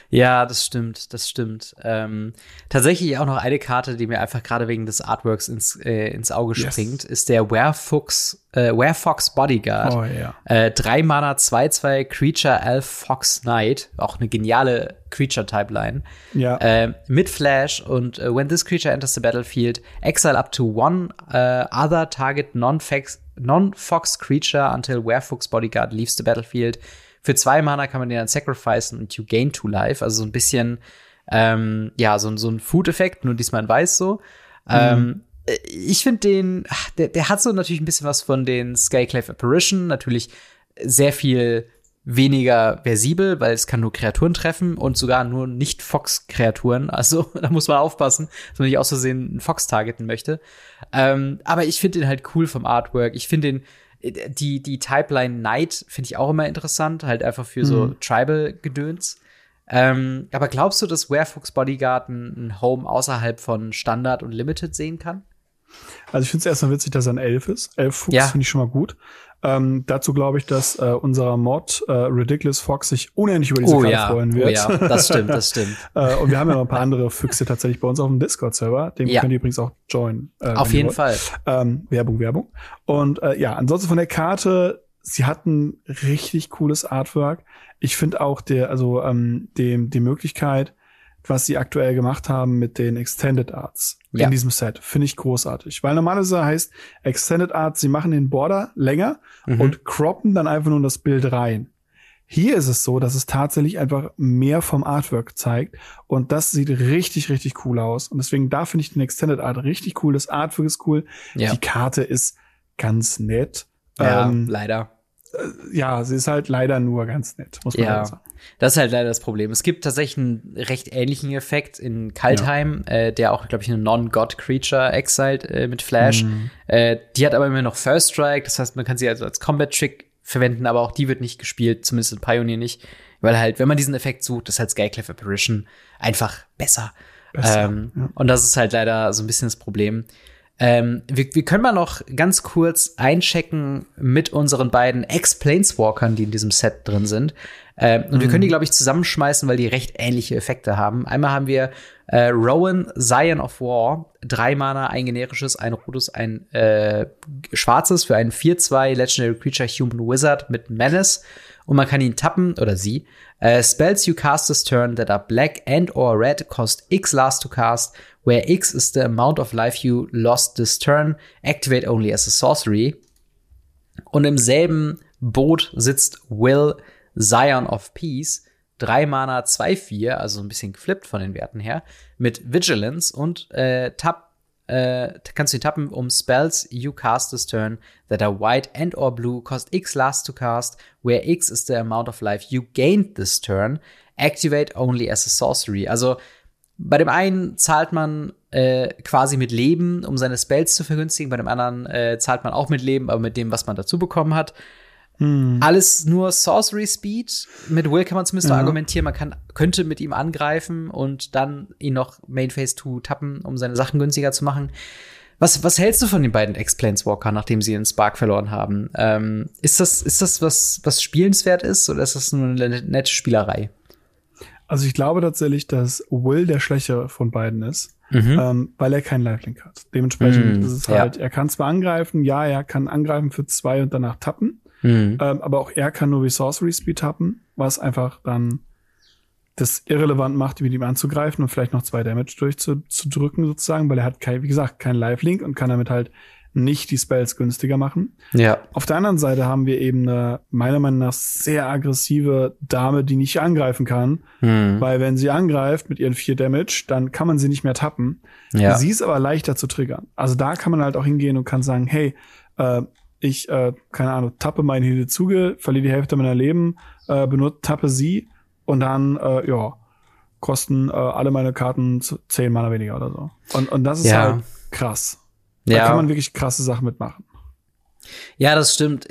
Ja, das stimmt, das stimmt. Ähm, tatsächlich auch noch eine Karte, die mir einfach gerade wegen des Artworks ins, äh, ins Auge yes. springt, ist der Werefox, äh, Werefox Bodyguard. Oh, ja. Äh, drei Mana, 2-2 Creature Elf Fox Knight. Auch eine geniale Creature-Type-Line. Ja. Äh, mit Flash und uh, when this creature enters the battlefield, exile up to one uh, other target non-fox non creature until Werefox Bodyguard leaves the battlefield. Für zwei Mana kann man den dann sacrificen und you gain two life. Also so ein bisschen, ähm, ja, so, so ein Food-Effekt, nur diesmal in weiß so. Mhm. Ähm, ich finde den, der, der hat so natürlich ein bisschen was von den Skyclave Apparition, natürlich sehr viel weniger versibel, weil es kann nur Kreaturen treffen und sogar nur nicht Fox-Kreaturen. Also da muss man aufpassen, dass man nicht aus Versehen einen Fox targeten möchte. Ähm, aber ich finde den halt cool vom Artwork. Ich finde den die, die Typeline Knight finde ich auch immer interessant, halt einfach für so mhm. Tribal-Gedöns. Ähm, aber glaubst du, dass Werefox Bodyguard ein Home außerhalb von Standard und Limited sehen kann? Also ich finde es erstmal witzig, dass er ein Elf ist. Elf Fuchs ja. finde ich schon mal gut. Ähm, dazu glaube ich, dass äh, unser Mod äh, Ridiculous Fox sich unendlich über diese oh, Karte ja. freuen wird. Oh ja, das stimmt, das stimmt. äh, und wir haben ja noch ein paar andere Füchse tatsächlich bei uns auf dem Discord-Server. Den ja. könnt ihr übrigens auch joinen. Äh, auf jeden Fall. Ähm, Werbung, Werbung. Und äh, ja, ansonsten von der Karte, sie hatten richtig cooles Artwork. Ich finde auch der, also ähm, dem, die Möglichkeit, was sie aktuell gemacht haben mit den Extended Arts ja. in diesem Set. Finde ich großartig. Weil normalerweise heißt Extended Arts, sie machen den Border länger mhm. und croppen dann einfach nur das Bild rein. Hier ist es so, dass es tatsächlich einfach mehr vom Artwork zeigt und das sieht richtig, richtig cool aus. Und deswegen da finde ich den Extended Art richtig cool. Das Artwork ist cool. Ja. Die Karte ist ganz nett. Ja, ähm, leider ja, sie ist halt leider nur ganz nett, muss man ja, sagen. Das ist halt leider das Problem. Es gibt tatsächlich einen recht ähnlichen Effekt in Kaltheim, ja. äh, der auch, glaube ich, eine Non-God-Creature exiled äh, mit Flash. Mhm. Äh, die hat aber immer noch First Strike, das heißt, man kann sie also als Combat-Trick verwenden, aber auch die wird nicht gespielt, zumindest in Pioneer nicht. Weil halt, wenn man diesen Effekt sucht, ist halt Skyclave Apparition einfach besser. besser ähm, ja. Und das ist halt leider so ein bisschen das Problem. Ähm, wir, wir können mal noch ganz kurz einchecken mit unseren beiden Ex-Planeswalkern, die in diesem Set drin sind. Ähm, und mhm. wir können die, glaube ich, zusammenschmeißen, weil die recht ähnliche Effekte haben. Einmal haben wir äh, Rowan, Zion of War, drei Mana, ein generisches, ein rotes, ein äh, schwarzes für einen 4-2 Legendary Creature Human Wizard mit Menace. Und man kann ihn tappen, oder sie. Uh, spells you cast this turn that are black and or red cost X last to cast where X is the amount of life you lost this turn, activate only as a sorcery. Und im selben Boot sitzt Will Zion of Peace, 3 Mana, 2-4, also ein bisschen geflippt von den Werten her, mit Vigilance und äh, Tap, äh, kannst du ihn tappen, um Spells you cast this turn that are white and or blue cost X last to cast, where X is the amount of life you gained this turn, activate only as a sorcery. Also bei dem einen zahlt man äh, quasi mit Leben, um seine Spells zu vergünstigen. Bei dem anderen äh, zahlt man auch mit Leben, aber mit dem, was man dazu bekommen hat. Hm. Alles nur Sorcery Speed. Mit Will kann man zumindest ja. argumentieren, man kann, könnte mit ihm angreifen und dann ihn noch Main Phase 2 tappen, um seine Sachen günstiger zu machen. Was, was hältst du von den beiden Ex-Planeswalker, nachdem sie den Spark verloren haben? Ähm, ist das, ist das was, was spielenswert ist oder ist das nur eine nette Spielerei? Also ich glaube tatsächlich, dass Will der Schwächere von beiden ist, mhm. ähm, weil er keinen Lifelink hat. Dementsprechend mhm. ist es halt, ja. er kann zwar angreifen, ja, er kann angreifen für zwei und danach tappen, mhm. ähm, aber auch er kann nur wie Sorcery Speed tappen, was einfach dann das irrelevant macht, mit ihm anzugreifen und vielleicht noch zwei Damage durchzudrücken sozusagen, weil er hat kein, wie gesagt, keinen Lifelink und kann damit halt nicht die Spells günstiger machen. Ja. Auf der anderen Seite haben wir eben eine meiner Meinung nach sehr aggressive Dame, die nicht angreifen kann, hm. weil wenn sie angreift mit ihren vier Damage, dann kann man sie nicht mehr tappen. Ja. Sie ist aber leichter zu triggern. Also da kann man halt auch hingehen und kann sagen, hey, äh, ich, äh, keine Ahnung, tappe meine Hidezuge, verliere die Hälfte meiner Leben, äh, benutze, tappe sie und dann, äh, ja, kosten äh, alle meine Karten zehn Mana weniger oder so. Und, und das ist ja. halt krass. Da ja. kann man wirklich krasse Sachen mitmachen. Ja, das stimmt.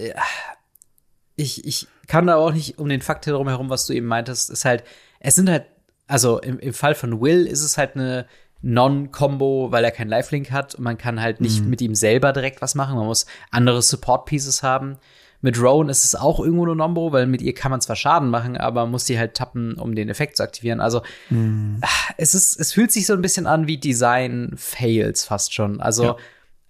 Ich, ich kann da auch nicht um den Fakt herum herum, was du eben meintest, ist halt, es sind halt, also im, im Fall von Will ist es halt eine Non-Combo, weil er keinen Lifelink hat und man kann halt nicht mhm. mit ihm selber direkt was machen. Man muss andere Support-Pieces haben. Mit Rowan ist es auch irgendwo nur Nombro, weil mit ihr kann man zwar Schaden machen, aber muss die halt tappen, um den Effekt zu aktivieren. Also Hm. es ist, es fühlt sich so ein bisschen an wie Design-Fails fast schon. Also Ja.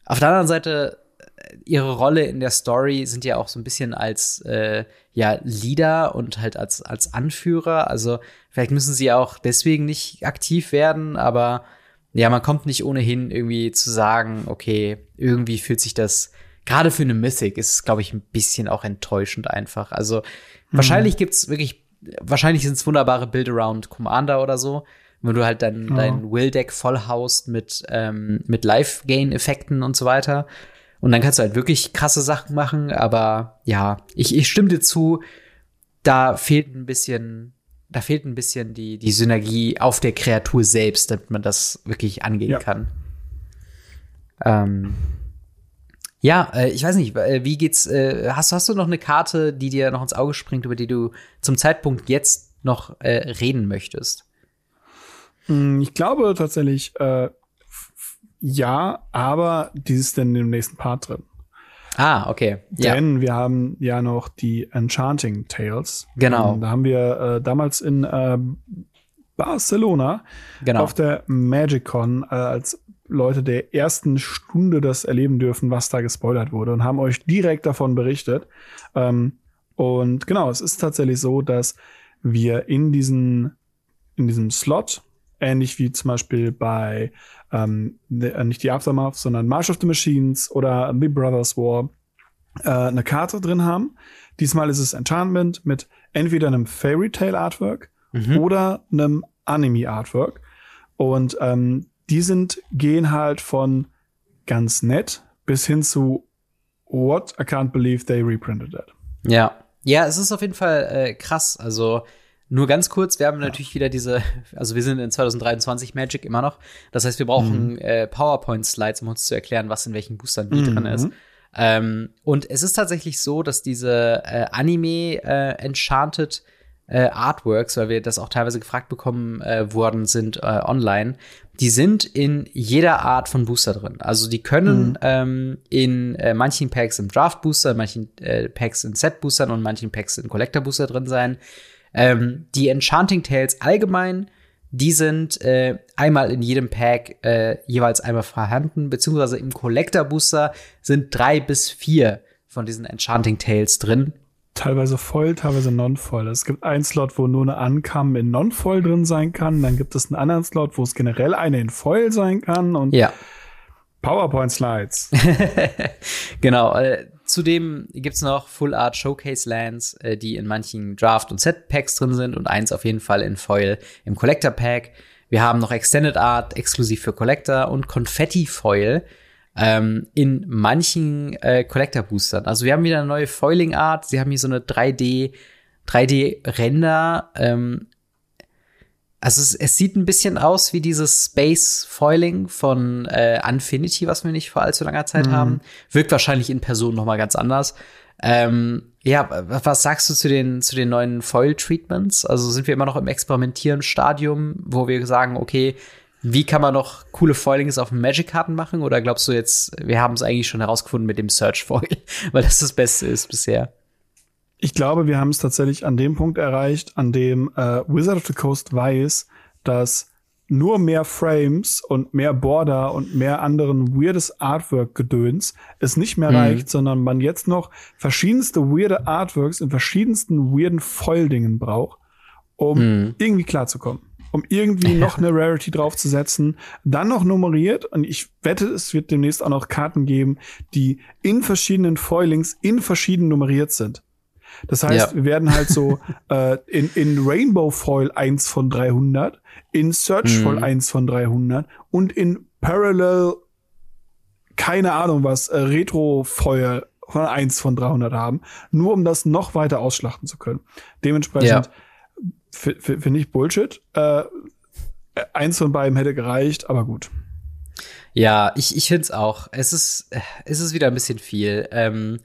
Auf der anderen Seite, äh, ihre Rolle in der Story sind ja auch so ein bisschen als äh, ja, Leader und halt als, als Anführer. Also vielleicht müssen sie auch deswegen nicht aktiv werden, aber ja, man kommt nicht ohnehin irgendwie zu sagen, okay, irgendwie fühlt sich das, gerade für eine Mythic ist es, glaube ich, ein bisschen auch enttäuschend einfach. Also wahrscheinlich gibt's wirklich, wahrscheinlich sind es wunderbare Build-Around Commander oder so, wenn du halt dein, Ja. dein Will-Deck vollhaust mit, ähm, mit Life-Gain-Effekten und so weiter. Und dann kannst du halt wirklich krasse Sachen machen, aber ja, ich, ich stimme dir zu, da fehlt ein bisschen, da fehlt ein bisschen die, die Synergie auf der Kreatur selbst, damit man das wirklich angehen Ja. kann. Ähm, ja, äh, ich weiß nicht, äh, wie geht's, äh, hast, hast du noch eine Karte, die dir noch ins Auge springt, über die du zum Zeitpunkt jetzt noch äh, reden möchtest? Mm, Ich glaube tatsächlich, äh, ja, aber die ist dann im nächsten Part drin. Ah, okay. Ja, Denn wir haben ja noch die Enchanting Tales. Genau. Ähm, da haben wir äh, damals in äh, Barcelona genau. auf der MagicCon äh, als Leute der ersten Stunde das erleben dürfen, was da gespoilert wurde und haben euch direkt davon berichtet. Ähm, und genau, es ist tatsächlich so, dass wir in diesen in diesem Slot, ähnlich wie zum Beispiel bei ähm, ne- äh, nicht die Aftermath, sondern March of the Machines oder Big Brothers War, äh, eine Karte drin haben. Diesmal ist es Enchantment mit entweder einem Fairy Tale Artwork Mhm. oder einem Anime Artwork. Und ähm, die sind, gehen halt von ganz nett bis hin zu What I can't believe they reprinted that. Ja. Ja, es ist auf jeden Fall äh, krass. Also nur ganz kurz, wir haben natürlich wieder diese, also wir sind in 2023 Magic immer noch. Das heißt, wir brauchen äh, PowerPoint-Slides, um uns zu erklären, was in welchen Boostern wie drin ist. Ähm, und es ist tatsächlich so, dass diese äh, Anime äh, Enchanted äh, Artworks, weil wir das auch teilweise gefragt bekommen äh, worden sind äh, online, die sind in jeder Art von Booster drin. Also die können ähm, in manchen Packs im Draft Booster, in manchen Packs in Set Boostern und manchen Packs in Collector Booster drin sein. Ähm, die Enchanting Tales allgemein, die sind äh, einmal in jedem Pack äh, jeweils einmal vorhanden, beziehungsweise im Collector Booster sind drei bis vier von diesen Enchanting Tales drin. Teilweise voll, teilweise non-voll. Es gibt einen Slot, wo nur eine Ankam in non-voll drin sein kann. Dann gibt es einen anderen Slot, wo es generell eine in voll sein kann. Und Ja. PowerPoint-Slides. genau. Äh, zudem gibt's noch Full Art Showcase Lands, äh, die in manchen Draft- und Set-Packs drin sind und eins auf jeden Fall in Foil im Collector Pack. Wir haben noch Extended Art exklusiv für Collector und Confetti Foil ähm, in manchen äh, Collector Boostern. Also wir haben wieder eine neue Foiling Art. Sie haben hier so eine 3D 3D Render. Ähm, also es, es sieht ein bisschen aus wie dieses Space Foiling von äh, Infinity, was wir nicht vor allzu langer Zeit haben. Wirkt wahrscheinlich in Person noch mal ganz anders. Ähm, ja, wa- was sagst du zu den zu den neuen Foil Treatments? Also sind wir immer noch im Experimentieren Stadium, wo wir sagen, okay, wie kann man noch coole Foilings auf Magic Karten machen? Oder glaubst du jetzt, wir haben es eigentlich schon herausgefunden mit dem Search Foil, weil das das Beste ist bisher? Ich glaube, wir haben es tatsächlich an dem Punkt erreicht, an dem äh, Wizard of the Coast weiß, dass nur mehr Frames und mehr Border und mehr anderen weirdes Artwork-Gedöns es nicht mehr Mhm. reicht, sondern man jetzt noch verschiedenste weirde Artworks in verschiedensten weirden Foil-Dingen braucht, um Mhm. irgendwie klarzukommen. Um irgendwie noch eine Rarity draufzusetzen, dann noch nummeriert und ich wette, es wird demnächst auch noch Karten geben, die in verschiedenen Foilings in verschieden nummeriert sind. Das heißt, Ja. wir werden halt so äh, in, in Rainbow Foil 1 von 300, in Search Mhm. Foil 1 von 300 und in Parallel, keine Ahnung was, äh, Retro Foil von 1 von 300 haben, nur um das noch weiter ausschlachten zu können. Dementsprechend fi- finde ich Bullshit. Äh, eins von beiden hätte gereicht, aber gut. Ja, ich, ich finde es auch. Es ist, äh, es ist wieder ein bisschen viel. Ähm,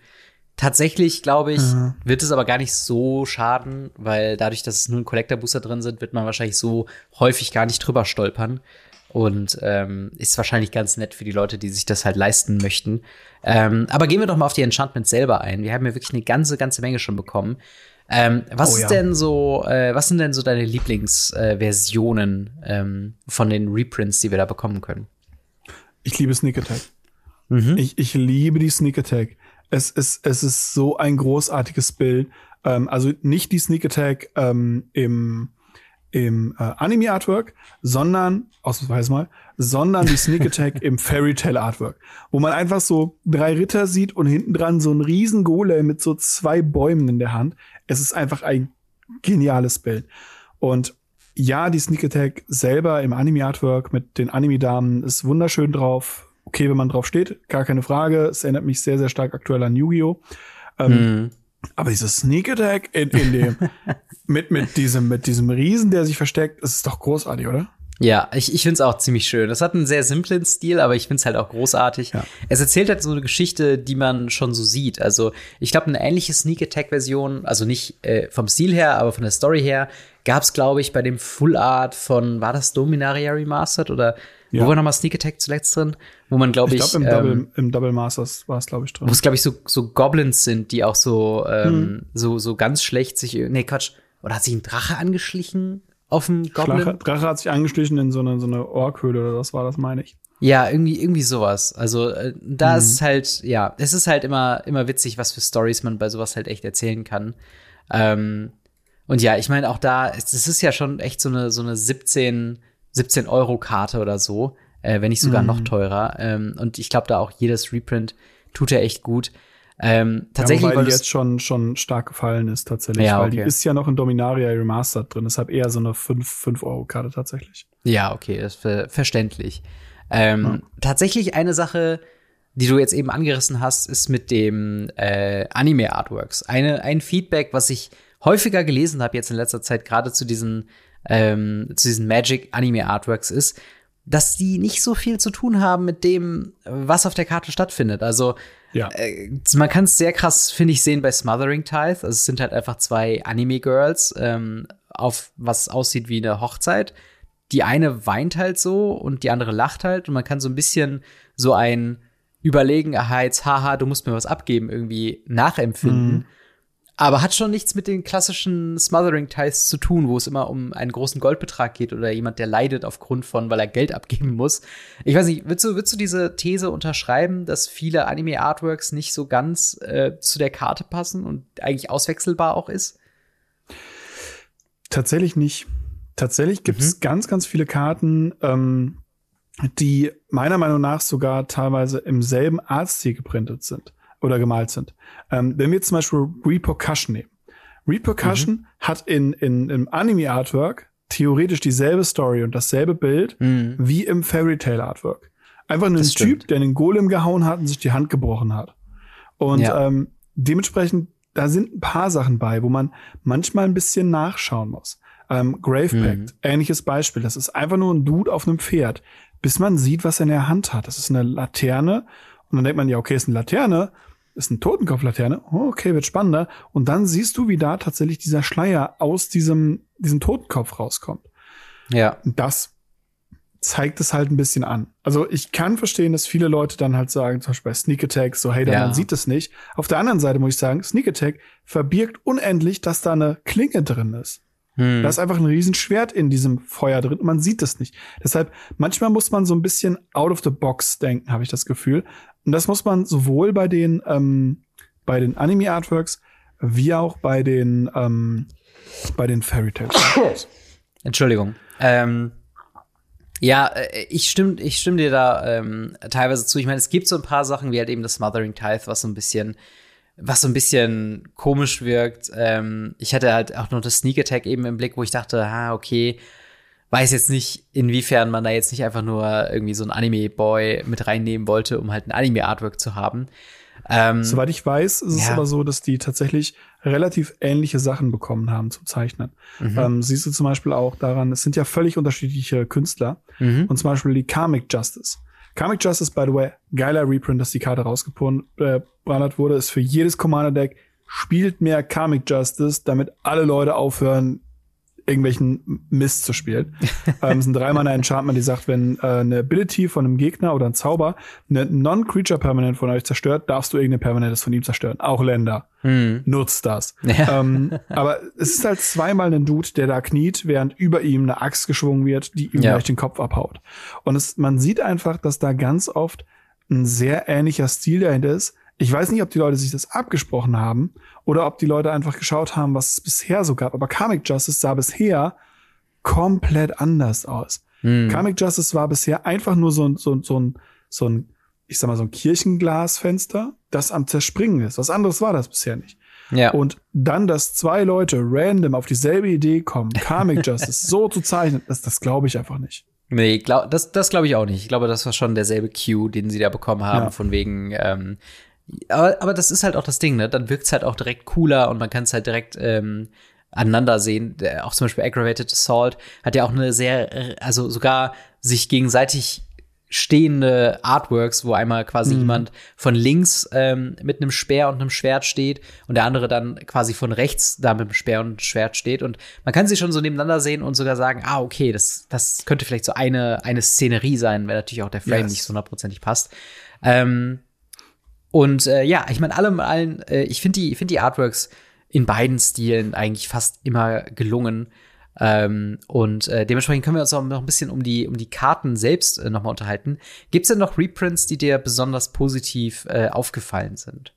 tatsächlich, glaube ich, Mhm. wird es aber gar nicht so schaden, weil dadurch, dass es nur ein Collector-Booster drin sind, wird man wahrscheinlich so häufig gar nicht drüber stolpern. und ähm, ist wahrscheinlich ganz nett für die Leute, die sich das halt leisten möchten. Ähm, aber gehen wir doch mal auf die Enchantments selber ein. Wir haben ja wirklich eine ganze, ganze Menge schon bekommen. Ähm, was oh, ja. ist denn so, äh, was sind denn so deine Lieblingsversionen äh, ähm, von den Reprints, die wir da bekommen können? Ich liebe Sneak Attack. Mhm. Ich, ich liebe die Sneak Attack. Es ist, es ist so ein großartiges Bild. Ähm, also nicht die Sneak Attack ähm, im, im äh, Anime Artwork, sondern, ausnahmsweise mal, sondern die Sneak Attack im Fairy Tale Artwork, wo man einfach so drei Ritter sieht und hinten dran so ein riesen Golem mit so zwei Bäumen in der Hand. Es ist einfach ein geniales Bild. Und ja, die Sneak Attack selber im Anime Artwork mit den Anime-Damen ist wunderschön drauf. Okay, wenn man drauf steht, gar keine Frage. Es erinnert mich sehr, sehr stark aktuell an Yu-Gi-Oh! Ähm, hm. Aber dieses Sneak Attack in, in dem, mit, mit diesem, mit diesem Riesen, der sich versteckt, das ist doch großartig, oder? Ja, ich, ich finde es auch ziemlich schön. Es hat einen sehr simplen Stil, aber ich finde es halt auch großartig. Ja. Es erzählt halt so eine Geschichte, die man schon so sieht. Also ich glaube, eine ähnliche Sneak Attack-Version, also nicht äh, vom Stil her, aber von der Story her, gab es, glaube ich, bei dem Full Art von, war das Dominaria Remastered oder ja. wo war nochmal Sneak Attack zuletzt drin? Wo man, glaube ich. Ich glaube, im, ähm, Double, im Double Masters war es, glaube ich, drin. Wo es, glaube ich, so, so Goblins sind, die auch so, ähm, hm. so, so ganz schlecht sich. Nee, Quatsch. Oder hat sich ein Drache angeschlichen auf dem Goblin? Drache, Drache hat sich angeschlichen in so eine, so eine Orkhöhle oder was war das, meine ich. Ja, irgendwie, irgendwie sowas. Also, äh, da mhm. ist halt, ja, es ist halt immer, immer witzig, was für Stories man bei sowas halt echt erzählen kann. Ähm, und ja, ich meine, auch da, es ist ja schon echt so eine, so eine 17, 17 Euro Karte oder so, äh, wenn nicht sogar mhm. noch teurer. Ähm, und ich glaube, da auch jedes Reprint tut er echt gut. Ähm, tatsächlich, ja, weil die jetzt schon, schon stark gefallen ist, tatsächlich. Ja, okay. Weil die ist ja noch in Dominaria Remastered drin, deshalb eher so eine 5-Euro-Karte tatsächlich. Ja, okay, das ist ver verständlich. Ähm, ja. Tatsächlich eine Sache, die du jetzt eben angerissen hast, ist mit dem äh, Anime-Artworks. Eine, ein Feedback, was ich häufiger gelesen habe jetzt in letzter Zeit, gerade zu diesen, ähm, zu diesen Magic-Anime-Artworks, ist, dass die nicht so viel zu tun haben mit dem, was auf der Karte stattfindet. Also ja. äh, man kann es sehr krass, finde ich, sehen bei Smothering Tithe. Also es sind halt einfach zwei Anime-Girls ähm, auf was aussieht wie eine Hochzeit. Die eine weint halt so und die andere lacht halt und man kann so ein bisschen so ein Überlegenheits, haha, du musst mir was abgeben, irgendwie nachempfinden. Mhm. Aber hat schon nichts mit den klassischen Smothering-Ties zu tun, wo es immer um einen großen Goldbetrag geht oder jemand, der leidet aufgrund von, weil er Geld abgeben muss. Ich weiß nicht, würdest du, würdest du diese These unterschreiben, dass viele Anime-Artworks nicht so ganz äh, zu der Karte passen und eigentlich auswechselbar auch ist? Tatsächlich nicht. Tatsächlich gibt es mhm. ganz, ganz viele Karten, ähm, die meiner Meinung nach sogar teilweise im selben Artstil geprintet sind oder gemalt sind. Ähm, wenn wir zum Beispiel Repercussion nehmen. Repercussion mhm. hat in, in, im Anime-Artwork theoretisch dieselbe Story und dasselbe Bild mhm. wie im Fairy Tale Artwork. Einfach ein Typ, der einen Golem gehauen hat und sich die Hand gebrochen hat. Und ja. ähm, dementsprechend, da sind ein paar Sachen bei, wo man manchmal ein bisschen nachschauen muss. Ähm, Grave Pact, mhm. ähnliches Beispiel. Das ist einfach nur ein Dude auf einem Pferd, bis man sieht, was er in der Hand hat. Das ist eine Laterne. Und dann denkt man, ja, okay, ist eine Laterne ist eine Totenkopflaterne. Okay, wird spannender. Und dann siehst du, wie da tatsächlich dieser Schleier aus diesem, diesem Totenkopf rauskommt. Ja. Und das zeigt es halt ein bisschen an. Also ich kann verstehen, dass viele Leute dann halt sagen, zum Beispiel bei Sneak Attack, so, hey, ja. man sieht es nicht. Auf der anderen Seite muss ich sagen, Sneak Attack verbirgt unendlich, dass da eine Klinge drin ist. Hm. Da ist einfach ein Riesenschwert in diesem Feuer drin und man sieht es nicht. Deshalb, manchmal muss man so ein bisschen out of the box denken, habe ich das Gefühl. Und das muss man sowohl bei den, ähm, bei den Anime-Artworks wie auch bei den, ähm, bei den Fairy Tales. Entschuldigung. Ähm, ja, äh, ich stimme, ich stimme dir da ähm, teilweise zu. Ich meine, es gibt so ein paar Sachen, wie halt eben das Smothering Tithe, was so ein bisschen, was so ein bisschen komisch wirkt. Ähm, ich hatte halt auch noch das Sneak Attack eben im Blick, wo ich dachte, ah, okay, weiß jetzt nicht, inwiefern man da jetzt nicht einfach nur irgendwie so ein Anime-Boy mit reinnehmen wollte, um halt ein Anime-Artwork zu haben. Ähm, Soweit ich weiß, ist ja. es aber so, dass die tatsächlich relativ ähnliche Sachen bekommen haben zu zeichnen. Mhm. Ähm, siehst du zum Beispiel auch daran, es sind ja völlig unterschiedliche Künstler. Mhm. Und zum Beispiel die Karmic Justice. Karmic Justice, by the way, geiler Reprint, dass die Karte rausgebrannt äh, wurde, ist für jedes Commander-Deck, spielt mehr Karmic Justice, damit alle Leute aufhören, irgendwelchen Mist zu spielen. ähm, es sind drei Mana Enchantment, die sagt, wenn äh, eine Ability von einem Gegner oder ein Zauber eine Non-Creature Permanent von euch zerstört, darfst du irgendeine Permanentes von ihm zerstören. Auch Länder. Hm. Nutzt das. Ja. Ähm, aber es ist halt zweimal ein Dude, der da kniet, während über ihm eine Axt geschwungen wird, die ihm ja. gleich den Kopf abhaut. Und es, man sieht einfach, dass da ganz oft ein sehr ähnlicher Stil dahinter ist. Ich weiß nicht, ob die Leute sich das abgesprochen haben oder ob die Leute einfach geschaut haben, was es bisher so gab. Aber Karmic Justice sah bisher komplett anders aus. Hm. Karmic Justice war bisher einfach nur so, so, so ein, so ein, ich sag mal, so ein Kirchenglasfenster, das am Zerspringen ist. Was anderes war das bisher nicht. Ja. Und dann, dass zwei Leute random auf dieselbe Idee kommen, Karmic Justice so zu zeichnen, das, das glaube ich einfach nicht. Nee, glaub, das, das glaube ich auch nicht. Ich glaube, das war schon derselbe Cue, den sie da bekommen haben, ja. von wegen, ähm, aber, aber das ist halt auch das Ding, ne? Dann wirkt's halt auch direkt cooler und man kann es halt direkt ähm, aneinander sehen. Auch zum Beispiel Aggravated Assault hat ja auch eine sehr, also sogar sich gegenseitig stehende Artworks, wo einmal quasi mhm. jemand von links ähm, mit einem Speer und einem Schwert steht und der andere dann quasi von rechts da mit einem Speer und einem Schwert steht. Und man kann sie schon so nebeneinander sehen und sogar sagen, ah, okay, das, das könnte vielleicht so eine, eine Szenerie sein, wenn natürlich auch der Frame yes. nicht so hundertprozentig passt. Ähm, und äh, ja, ich meine, allem allen, äh, ich finde die, finde die Artworks in beiden Stilen eigentlich fast immer gelungen. Ähm, und äh, dementsprechend können wir uns auch noch ein bisschen um die, um die Karten selbst äh, nochmal unterhalten. Gibt es denn noch Reprints, die dir besonders positiv äh, aufgefallen sind?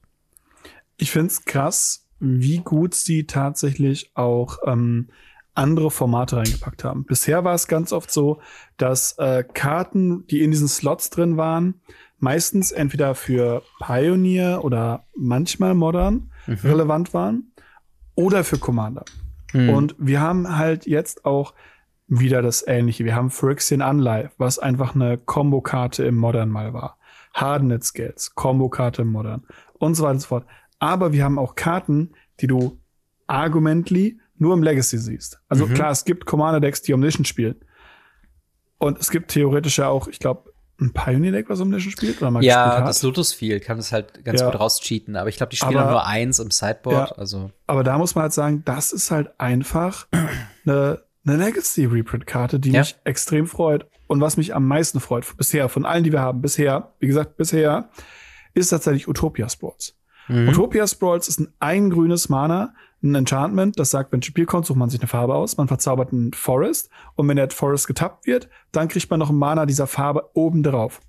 Ich finde es krass, wie gut sie tatsächlich auch ähm, andere Formate reingepackt haben. Bisher war es ganz oft so, dass äh, Karten, die in diesen Slots drin waren, meistens entweder für Pioneer oder manchmal Modern mhm. relevant waren oder für Commander. Mhm. Und wir haben halt jetzt auch wieder das Ähnliche. Wir haben Phyrexian Unlife, was einfach eine Kombokarte im Modern mal war. Hardened Scales, Kombokarte im Modern und so weiter und so fort. Aber wir haben auch Karten, die du argumently nur im Legacy siehst. Also mhm. klar, es gibt Commander-Decks, die Omniscient spielen. Und es gibt theoretisch ja auch, ich glaube, ein Pioneer-Deck, was Omniscient spielt? Oder mal ja, das Lotus Field kann es halt ganz ja. gut rauscheaten, aber ich glaube, die spielen aber, nur eins im Sideboard. Ja, also. Aber da muss man halt sagen, das ist halt einfach eine, eine Legacy-Reprint-Karte, die ja. mich extrem freut. Und was mich am meisten freut, bisher, von allen, die wir haben, bisher, wie gesagt, bisher, ist tatsächlich Utopia Sports. Mhm. Utopia Sprawls ist ein ein grünes Mana, ein Enchantment, das sagt, wenn ein Spiel kommt, sucht man sich eine Farbe aus, man verzaubert einen Forest und wenn der Forest getappt wird, dann kriegt man noch ein Mana dieser Farbe oben drauf.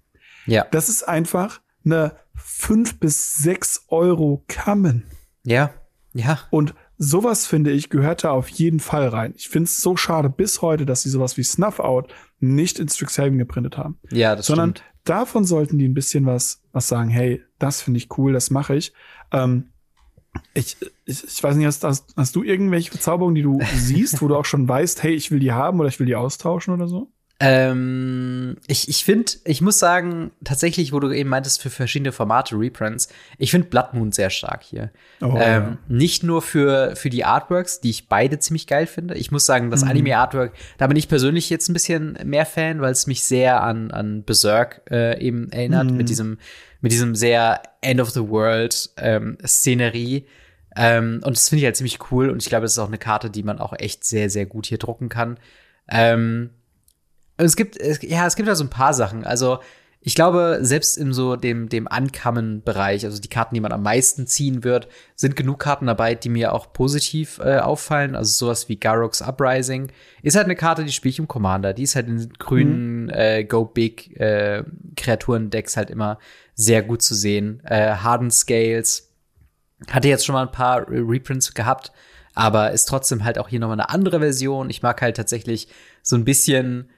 Ja. Das ist einfach eine fünf bis sechs Euro Kammen. Ja, ja. Und sowas, finde ich, gehört da auf jeden Fall rein. Ich finde es so schade bis heute, dass sie sowas wie Snuff Out nicht in Strixhaven geprintet haben. Ja, das Sondern stimmt. davon sollten die ein bisschen was, was sagen, hey, das finde ich cool, das mache ich. Ähm, ich, ich, ich weiß nicht, hast, hast, hast du irgendwelche Verzauberungen, die du siehst, wo du auch schon weißt, hey, ich will die haben oder ich will die austauschen oder so? Ähm, ich ich finde, ich muss sagen, tatsächlich, wo du eben meintest, für verschiedene Formate Reprints, ich finde Blood Moon sehr stark hier. Oh, ähm, ja. Nicht nur für, für die Artworks, die ich beide ziemlich geil finde. Ich muss sagen, das mhm. Anime-Artwork, da bin ich persönlich jetzt ein bisschen mehr Fan, weil es mich sehr an, an Berserk äh, eben erinnert, mhm. mit diesem, mit diesem sehr End of the World ähm, Szenerie. Ähm, und das finde ich halt ziemlich cool und ich glaube, das ist auch eine Karte, die man auch echt sehr, sehr gut hier drucken kann. Ähm, es gibt, ja, es gibt da so ein paar Sachen. Also, ich glaube, selbst in so dem, dem Ankommen-Bereich, also die Karten, die man am meisten ziehen wird, sind genug Karten dabei, die mir auch positiv äh, auffallen. Also sowas wie Garrock's Uprising. Ist halt eine Karte, die spiele ich im Commander. Die ist halt in grünen mhm. äh, Go Big äh, Kreaturen-Decks halt immer sehr gut zu sehen. Äh, Harden Scales hatte jetzt schon mal ein paar Reprints gehabt, aber ist trotzdem halt auch hier nochmal eine andere Version. Ich mag halt tatsächlich so ein bisschen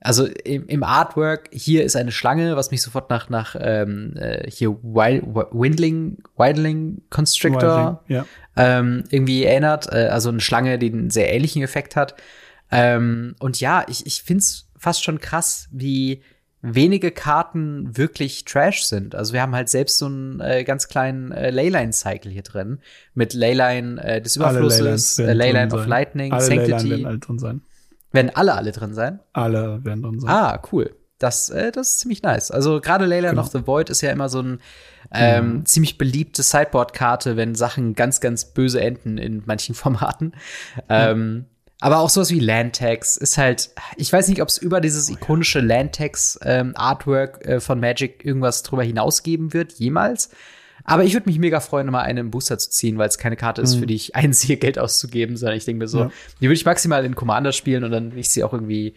also im, im, Artwork, hier ist eine Schlange, was mich sofort nach, nach ähm, äh, hier Wild, Windling, Wildling Constrictor Wildling, ja. ähm, irgendwie erinnert. Äh, also eine Schlange, die einen sehr ähnlichen Effekt hat. Ähm, und ja, ich, ich finde es fast schon krass, wie wenige Karten wirklich Trash sind. Also wir haben halt selbst so einen äh, ganz kleinen äh, Leyline-Cycle hier drin. Mit Leyline äh, des Überflusses, äh, Leyline of Lightning, Alle Sanctity. Leyline werden alle drin sein. Werden alle alle drin sein? Alle werden drin sein. Ah, cool. Das, äh, das ist ziemlich nice. Also gerade Layla genau. of the Void ist ja immer so ein ähm, mhm. ziemlich beliebte Sideboard-Karte, wenn Sachen ganz, ganz böse enden in manchen Formaten. Ähm, Aber auch sowas wie Landtags ist halt, ich weiß nicht, ob es über dieses ikonische Landtags-Artwork ähm, äh, von Magic irgendwas drüber hinausgeben wird, jemals. Aber ich würde mich mega freuen, mal einen Booster zu ziehen, weil es keine Karte ist, mhm. für die ich einziehe, Geld auszugeben, sondern ich denke mir so, ja. die würde ich maximal in Commander spielen und dann will ich sie auch irgendwie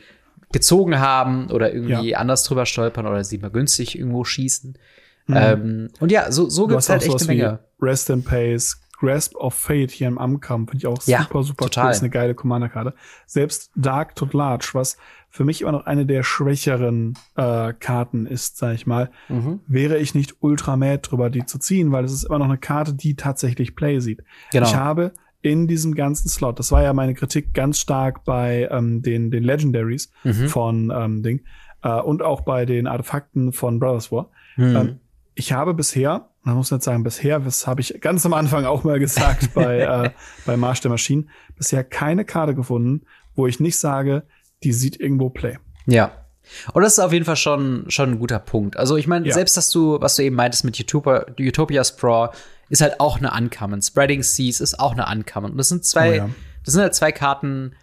gezogen haben oder irgendwie ja. anders drüber stolpern oder sie mal günstig irgendwo schießen. Mhm. Ähm, und ja, so, so gibt es halt echt eine Menge. Rest in Pace, Grasp of Fate hier im Amkampf finde ich auch ja, super, super total. cool. Ist eine geile Commander-Karte. Selbst Dark to Large, was für mich immer noch eine der schwächeren äh, Karten ist, sag ich mal, mhm. wäre ich nicht ultra mad drüber, die zu ziehen, weil es ist immer noch eine Karte, die tatsächlich Play sieht. Genau. Ich habe in diesem ganzen Slot, das war ja meine Kritik ganz stark bei ähm, den, den Legendaries mhm. von ähm, Ding äh, und auch bei den Artefakten von Brothers War. Mhm. Ähm, ich habe bisher, man muss jetzt sagen, bisher, das habe ich ganz am Anfang auch mal gesagt bei, äh, bei Marsch der Maschinen, bisher keine Karte gefunden, wo ich nicht sage, die sieht irgendwo Play. Ja. Und das ist auf jeden Fall schon, schon ein guter Punkt. Also ich meine, ja. selbst dass du, was du eben meintest mit Utopia, Utopia Sprawl, ist halt auch eine Uncommon. Spreading Seas ist auch eine Uncommon. Und das sind zwei, oh ja. das sind halt zwei Karten,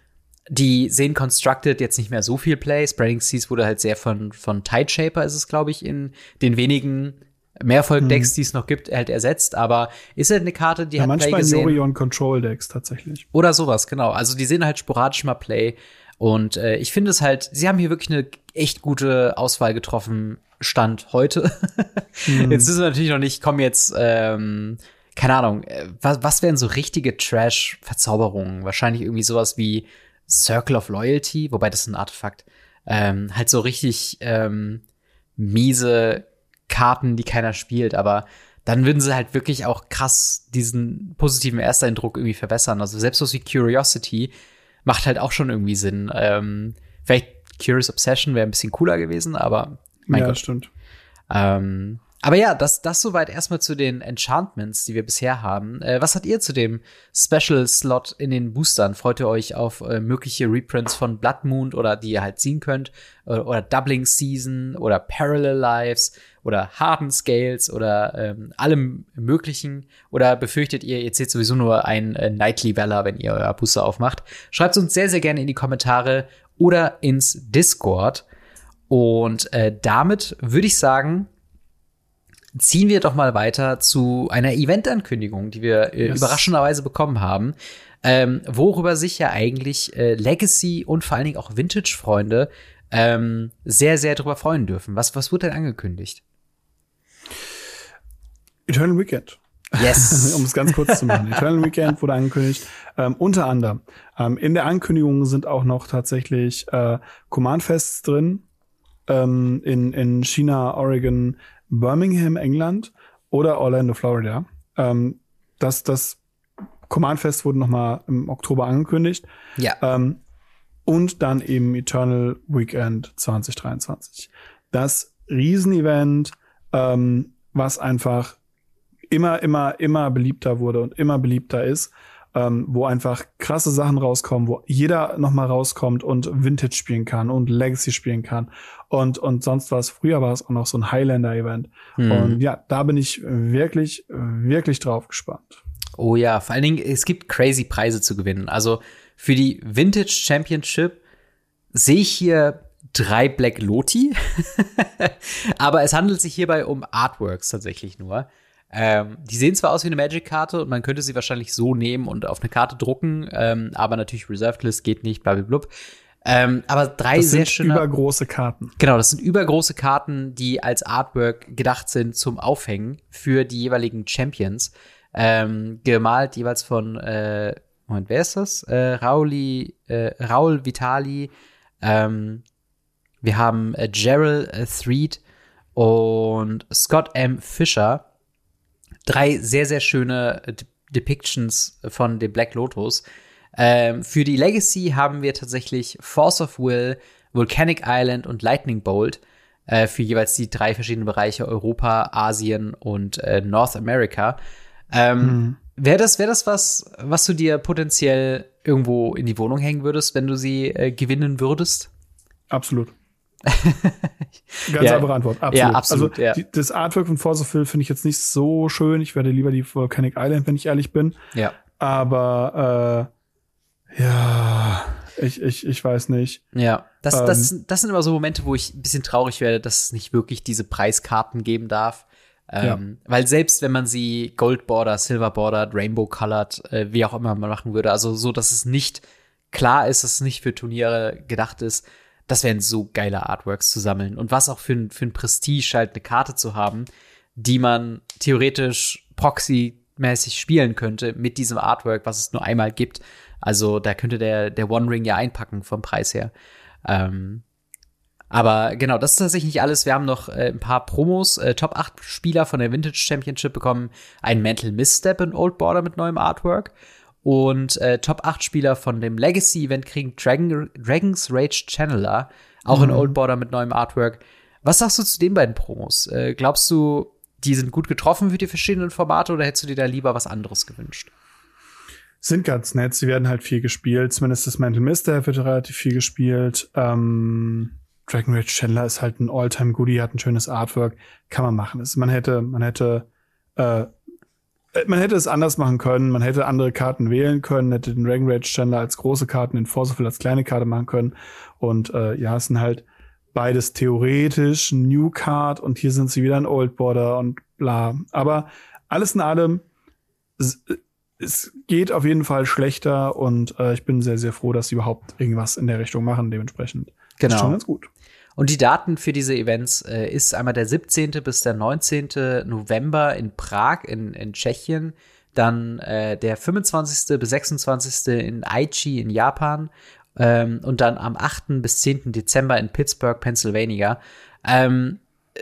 die sehen Constructed jetzt nicht mehr so viel Play. Spreading Seas wurde halt sehr von, von Tide Shaper ist es, glaube ich, in den wenigen Mehrfolg-Decks, hm. die es noch gibt, halt ersetzt, aber ist halt eine Karte, die ja, hat manchmal Play gesehen. Manchmal Control-Decks tatsächlich. Oder sowas, genau. Also die sehen halt sporadisch mal Play und äh, ich finde es halt, sie haben hier wirklich eine echt gute Auswahl getroffen, Stand heute. mhm. Jetzt ist es natürlich noch nicht, komm jetzt, ähm, keine Ahnung, äh, was, was wären so richtige Trash-Verzauberungen? Wahrscheinlich irgendwie sowas wie Circle of Loyalty, wobei das ist ein Artefakt. Ähm, halt so richtig ähm, miese Karten, die keiner spielt, aber dann würden sie halt wirklich auch krass diesen positiven Ersteindruck irgendwie verbessern. Also selbst was wie Curiosity macht halt auch schon irgendwie Sinn. Ähm, vielleicht Curious Obsession wäre ein bisschen cooler gewesen, aber mein ja, Gott. stimmt. Ähm, aber ja, das, das soweit erstmal zu den Enchantments, die wir bisher haben. Äh, was hat ihr zu dem Special-Slot in den Boostern? Freut ihr euch auf äh, mögliche Reprints von Blood Moon oder die ihr halt ziehen könnt? Oder, oder Doubling Season oder Parallel Lives oder Harden Scales oder ähm, allem möglichen? Oder befürchtet ihr, ihr zählt sowieso nur ein äh, Nightly Valor, wenn ihr euer Booster aufmacht? Schreibt uns sehr, sehr gerne in die Kommentare oder ins Discord. Und äh, damit würde ich sagen, ziehen wir doch mal weiter zu einer Event-Ankündigung, die wir äh, yes. überraschenderweise bekommen haben, ähm, worüber sich ja eigentlich äh, Legacy und vor allen Dingen auch Vintage-Freunde ähm, sehr, sehr drüber freuen dürfen. Was, was wurde denn angekündigt? Eternal Weekend. Yes. um es ganz kurz zu machen. Eternal Weekend wurde angekündigt. Ähm, unter anderem ähm, in der Ankündigung sind auch noch tatsächlich äh, Command-Fests drin. Ähm, in, in China, Oregon, Birmingham, England oder Orlando, Florida. Ähm, das, das Command Fest wurde noch mal im Oktober angekündigt. Ja. Ähm, und dann eben Eternal Weekend 2023. Das Riesenevent, ähm, was einfach immer, immer, immer beliebter wurde und immer beliebter ist ähm, wo einfach krasse Sachen rauskommen, wo jeder nochmal rauskommt und Vintage spielen kann und Legacy spielen kann und, und sonst was. Früher war es auch noch so ein Highlander-Event. Mhm. Und ja, da bin ich wirklich, wirklich drauf gespannt. Oh ja, vor allen Dingen, es gibt crazy Preise zu gewinnen. Also für die Vintage Championship sehe ich hier drei Black Loti. Aber es handelt sich hierbei um Artworks tatsächlich nur. Ähm, die sehen zwar aus wie eine Magic-Karte und man könnte sie wahrscheinlich so nehmen und auf eine Karte drucken, ähm, aber natürlich Reserved List geht nicht, blablabla. Ähm, aber drei das sehr schöne. Übergroße Karten. Genau, das sind übergroße Karten, die als Artwork gedacht sind zum Aufhängen für die jeweiligen Champions. Ähm, gemalt jeweils von, äh, Moment, wer ist das? Äh, Rauli, äh, Raul Vitali. Ähm, wir haben äh, Gerald äh, Threed und Scott M. Fisher drei sehr, sehr schöne äh, Depictions von dem Black Lotus. Ähm, für die Legacy haben wir tatsächlich Force of Will, Volcanic Island und Lightning Bolt äh, für jeweils die drei verschiedenen Bereiche Europa, Asien und äh, North America. Ähm, mhm. Wäre das, wär das was, was du dir potenziell irgendwo in die Wohnung hängen würdest, wenn du sie äh, gewinnen würdest? Absolut. Ganz ja. einfache Antwort. Absolut. Ja, absolut also ja. Die, das Artwork von Force of Phil finde ich jetzt nicht so schön. Ich werde lieber die Volcanic Island, wenn ich ehrlich bin. Ja. Aber Ja, ich, ich, ich weiß nicht. Ja, das, ähm, das, das sind immer so Momente, wo ich ein bisschen traurig werde, dass es nicht wirklich diese Preiskarten geben darf. Ähm, ja. Weil selbst wenn man sie Gold Border, Silver Border, Rainbow Colored, äh, wie auch immer man machen würde, also so, dass es nicht klar ist, dass es nicht für Turniere gedacht ist, das wären so geile Artworks zu sammeln. Und was auch für, für ein Prestige halt eine Karte zu haben, die man theoretisch Proxy-mäßig spielen könnte mit diesem Artwork, was es nur einmal gibt. Also da könnte der, der One Ring ja einpacken vom Preis her. Ähm, aber genau, das ist tatsächlich nicht alles. Wir haben noch äh, ein paar Promos. Äh, Top 8 Spieler von der Vintage Championship bekommen ein Mental Misstep in Old Border mit neuem Artwork. Und äh, Top 8 Spieler von dem Legacy Event kriegen Dragon, Dragon's Rage Channeler, auch mhm. in Old Border mit neuem Artwork. Was sagst du zu den beiden Promos? Äh, glaubst du, die sind gut getroffen für die verschiedenen Formate oder hättest du dir da lieber was anderes gewünscht? Sind ganz nett. Sie werden halt viel gespielt. Zumindest das Mental Mister wird relativ viel gespielt. Ähm, Dragon Rage Chandler ist halt ein Alltime Goodie, hat ein schönes Artwork. Kann man machen. Es, man hätte, man hätte, äh, man hätte es anders machen können. Man hätte andere Karten wählen können, hätte den Dragon Rage Chandler als große Karten, den Forceful als kleine Karte machen können. Und äh, ja, es sind halt beides theoretisch New Card und hier sind sie wieder ein Old Border und bla. Aber alles in allem, es, geht auf jeden Fall schlechter und äh, ich bin sehr, sehr froh, dass sie überhaupt irgendwas in der Richtung machen, dementsprechend. Genau. ist schon ganz gut. Und die Daten für diese Events äh, ist einmal der 17. bis der 19. November in Prag in, in Tschechien, dann äh, der 25. bis 26. in Aichi in Japan ähm, und dann am 8. bis 10. Dezember in Pittsburgh, Pennsylvania. Ähm,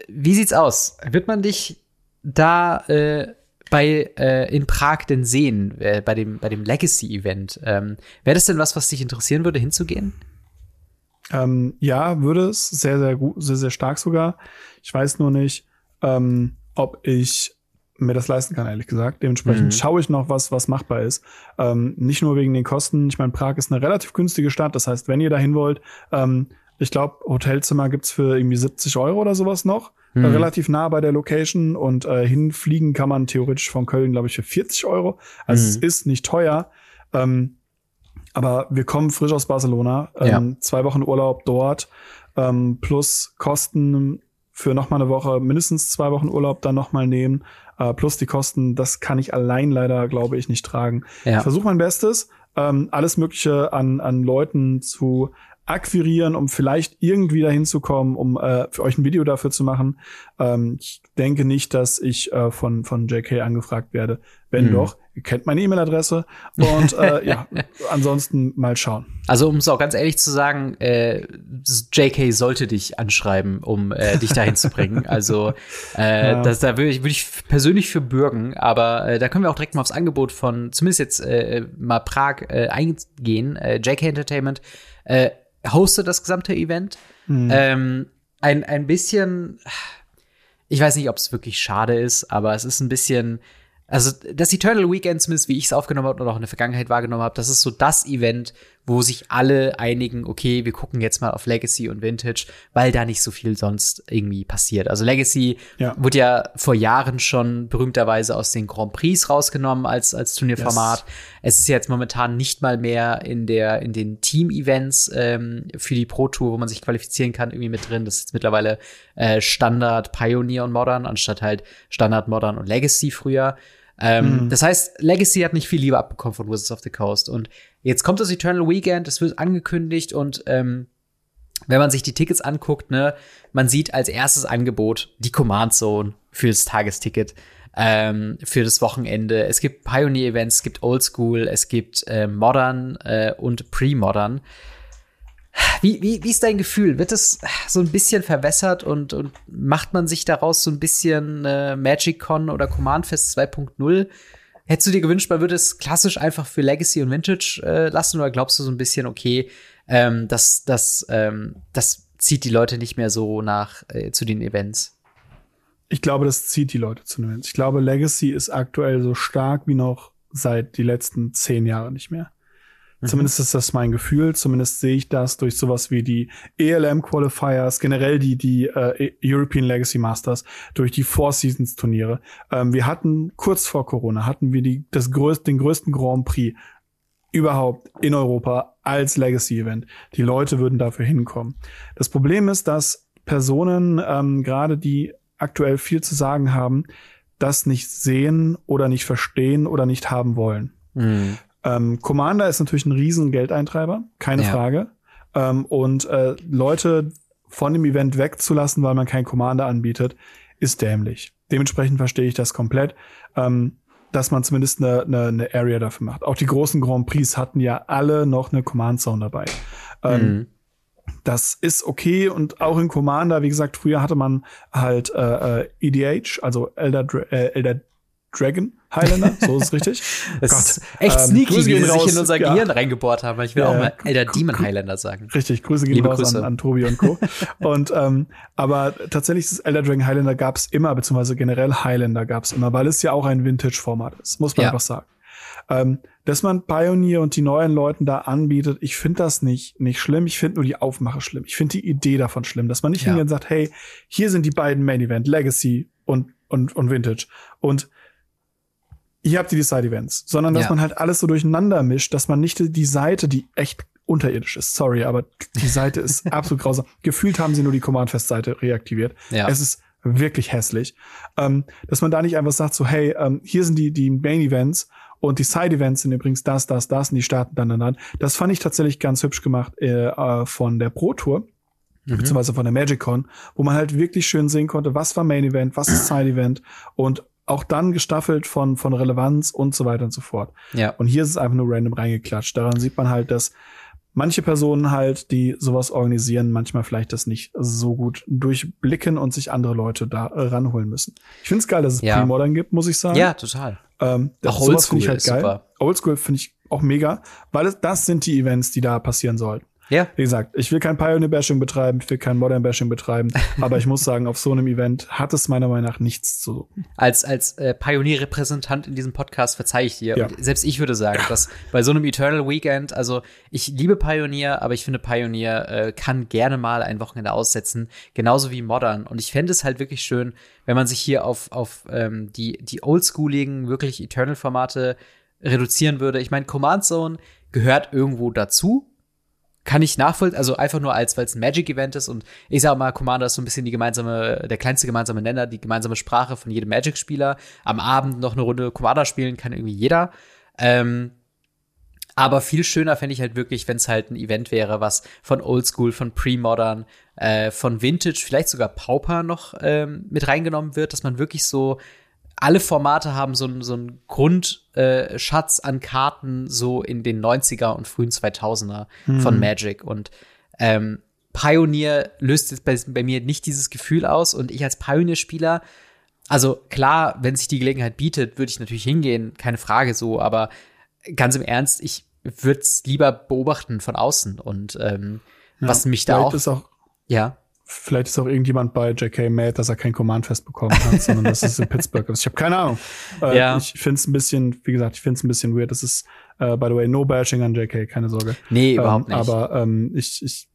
wie sieht's aus? Wird man dich da äh, bei äh, in Prag denn sehen, äh, bei dem, bei dem Legacy-Event? Ähm, Wäre das denn was, was dich interessieren würde, hinzugehen? Ähm, ja, würde es. Sehr, sehr gut, sehr, sehr stark sogar. Ich weiß nur nicht, ähm, ob ich mir das leisten kann, ehrlich gesagt. Dementsprechend mhm. schaue ich noch, was, was machbar ist. Ähm, nicht nur wegen den Kosten. Ich meine, Prag ist eine relativ günstige Stadt. Das heißt, wenn ihr dahin wollt, ähm, ich glaube, Hotelzimmer gibt's für irgendwie 70 Euro oder sowas noch. Äh, relativ nah bei der Location und äh, hinfliegen kann man theoretisch von Köln, glaube ich, für 40 Euro. Also mhm. es ist nicht teuer. Ähm, aber wir kommen frisch aus Barcelona, ähm, ja. zwei Wochen Urlaub dort, ähm, plus Kosten für noch mal eine Woche, mindestens zwei Wochen Urlaub dann noch mal nehmen, äh, plus die Kosten, das kann ich allein leider, glaube ich, nicht tragen. Ja. Ich versuche mein Bestes, ähm, alles Mögliche an, an Leuten zu akquirieren, um vielleicht irgendwie dahin zu kommen, um äh, für euch ein Video dafür zu machen. Ähm, ich denke nicht, dass ich äh, von, von JK angefragt werde. Wenn mhm. doch, ihr kennt meine E-Mail-Adresse. Und äh, ja, ansonsten mal schauen. Also um es auch ganz ehrlich zu sagen, äh, JK sollte dich anschreiben, um äh, dich dahin zu bringen. Also äh, ja. das, da würde ich, würd ich persönlich für bürgen, aber äh, da können wir auch direkt mal aufs Angebot von zumindest jetzt äh, mal Prag äh, eingehen. Äh, JK Entertainment äh, hostet das gesamte Event. Mhm. Ähm, ein, ein bisschen, ich weiß nicht, ob es wirklich schade ist, aber es ist ein bisschen also das Eternal Weekend, zumindest wie ich es aufgenommen habe oder auch in der Vergangenheit wahrgenommen habe, das ist so das Event, wo sich alle einigen, okay, wir gucken jetzt mal auf Legacy und Vintage, weil da nicht so viel sonst irgendwie passiert. Also Legacy ja. wurde ja vor Jahren schon berühmterweise aus den Grand Prix rausgenommen als, als Turnierformat. Yes. Es ist jetzt momentan nicht mal mehr in der, in den Team-Events ähm, für die Pro Tour, wo man sich qualifizieren kann, irgendwie mit drin. Das ist jetzt mittlerweile äh, Standard, Pioneer und Modern, anstatt halt Standard, Modern und Legacy früher. Ähm, mhm. Das heißt, Legacy hat nicht viel Liebe abbekommen von Wizards of the Coast. Und jetzt kommt das Eternal Weekend, es wird angekündigt und ähm, wenn man sich die Tickets anguckt, ne, man sieht als erstes Angebot die Command Zone fürs Tagesticket ähm, für das Wochenende. Es gibt Pioneer-Events, es gibt Old School, es gibt äh, Modern äh, und Pre-Modern. Wie, wie, wie ist dein Gefühl? Wird es so ein bisschen verwässert und, und macht man sich daraus so ein bisschen äh, Magic Con oder Command Fest 2.0? Hättest du dir gewünscht, man würde es klassisch einfach für Legacy und Vintage äh, lassen oder glaubst du so ein bisschen, okay, ähm, das, das, ähm, das zieht die Leute nicht mehr so nach äh, zu den Events? Ich glaube, das zieht die Leute zu den Events. Ich glaube, Legacy ist aktuell so stark wie noch seit die letzten zehn Jahre nicht mehr. Mhm. Zumindest ist das mein Gefühl. Zumindest sehe ich das durch sowas wie die ELM Qualifiers, generell die, die äh, European Legacy Masters, durch die Four Seasons Turniere. Ähm, wir hatten kurz vor Corona hatten wir die, das größte, den größten Grand Prix überhaupt in Europa als Legacy-Event. Die Leute würden dafür hinkommen. Das Problem ist, dass Personen, ähm, gerade die aktuell viel zu sagen haben, das nicht sehen oder nicht verstehen oder nicht haben wollen. Mhm. Ähm, Commander ist natürlich ein riesen Geldeintreiber, keine ja. Frage. Ähm, und äh, Leute von dem Event wegzulassen, weil man kein Commander anbietet, ist dämlich. Dementsprechend verstehe ich das komplett, ähm, dass man zumindest eine, eine, eine Area dafür macht. Auch die großen Grand Prix hatten ja alle noch eine Command Zone dabei. Ähm, mhm. Das ist okay und auch in Commander, wie gesagt, früher hatte man halt äh, EDH, äh, also Elder, äh, Elder Dragon Highlander, so ist es richtig. das Gott. ist echt ähm, sneaky, wie sie sich in unser ja. Gehirn reingebohrt haben. Ich will ja, auch mal Elder Demon Highlander sagen. Richtig, Grüße gehen Liebe raus Grüße. An, an Tobi und Co. und ähm, aber tatsächlich das Elder Dragon Highlander gab es immer, beziehungsweise generell Highlander gab es immer, weil es ja auch ein Vintage-Format ist, muss man ja. einfach sagen. Ähm, dass man Pioneer und die neuen Leuten da anbietet, ich finde das nicht, nicht schlimm. Ich finde nur die Aufmache schlimm. Ich finde die Idee davon schlimm, dass man nicht ja. hingeht und sagt, hey, hier sind die beiden Main Event, Legacy und, und, und Vintage. Und hier habt ihr die Side-Events, sondern dass ja. man halt alles so durcheinander mischt, dass man nicht die Seite, die echt unterirdisch ist, sorry, aber die Seite ist absolut grausam. Gefühlt haben sie nur die Command-Fest-Seite reaktiviert. Ja. Es ist wirklich hässlich. Ähm, dass man da nicht einfach sagt, so, hey, ähm, hier sind die, die Main-Events und die Side-Events sind übrigens das, das, das und die starten dann dann an. Das fand ich tatsächlich ganz hübsch gemacht äh, äh von der Pro-Tour. Mhm. beziehungsweise von der MagicCon, wo man halt wirklich schön sehen konnte, was war Main Event, was ist Side Event und auch dann gestaffelt von, von Relevanz und so weiter und so fort. Ja. Und hier ist es einfach nur random reingeklatscht. Daran sieht man halt, dass manche Personen halt, die sowas organisieren, manchmal vielleicht das nicht so gut durchblicken und sich andere Leute da ranholen müssen. Ich finde es geil, dass es ja. Pre-Modern gibt, muss ich sagen. Ja, total. Ähm, auch Oldschool ich halt geil. Super. Oldschool finde ich auch mega, weil das sind die Events, die da passieren sollten. Ja. Wie gesagt, ich will kein Pioneer-Bashing betreiben, ich will kein Modern-Bashing betreiben, aber ich muss sagen, auf so einem Event hat es meiner Meinung nach nichts zu suchen. Als, als äh, Pioneer-Repräsentant in diesem Podcast verzeih ich dir. Ja. Selbst ich würde sagen, ja. dass bei so einem Eternal Weekend, also ich liebe Pioneer, aber ich finde Pioneer äh, kann gerne mal ein Wochenende aussetzen, genauso wie Modern. Und ich fände es halt wirklich schön, wenn man sich hier auf, auf ähm, die, die oldschooligen, wirklich Eternal-Formate reduzieren würde. Ich meine, Command Zone gehört irgendwo dazu, kann ich nachvollziehen, also einfach nur als, weil es ein Magic-Event ist und ich sage mal, Commander ist so ein bisschen die gemeinsame, der kleinste gemeinsame Nenner, die gemeinsame Sprache von jedem Magic-Spieler. Am Abend noch eine Runde Commander spielen kann irgendwie jeder. Ähm, aber viel schöner fände ich halt wirklich, wenn es halt ein Event wäre, was von Oldschool, von Pre-Modern, äh, von Vintage, vielleicht sogar Pauper noch ähm, mit reingenommen wird, dass man wirklich so alle Formate haben so, so einen Grundschatz äh, an Karten so in den 90er und frühen 2000er hm. von Magic. Und ähm, Pioneer löst jetzt bei, bei, mir nicht dieses Gefühl aus. Und ich als Pioneer-Spieler, also klar, wenn sich die Gelegenheit bietet, würde ich natürlich hingehen, keine Frage so. Aber ganz im Ernst, ich würde es lieber beobachten von außen. Und ähm, ja, was mich da auch, auch ja Vielleicht ist auch irgendjemand bei JK mad, dass er kein Command-Fest bekommen hat, sondern dass es in Pittsburgh ist. Ich habe keine Ahnung. Äh, ja. Ich finde es ein bisschen, wie gesagt, ich finde es ein bisschen weird. Das ist, äh, by the way, no bashing an JK, keine Sorge. Nee, ähm, überhaupt nicht. Aber ähm, ich, ich,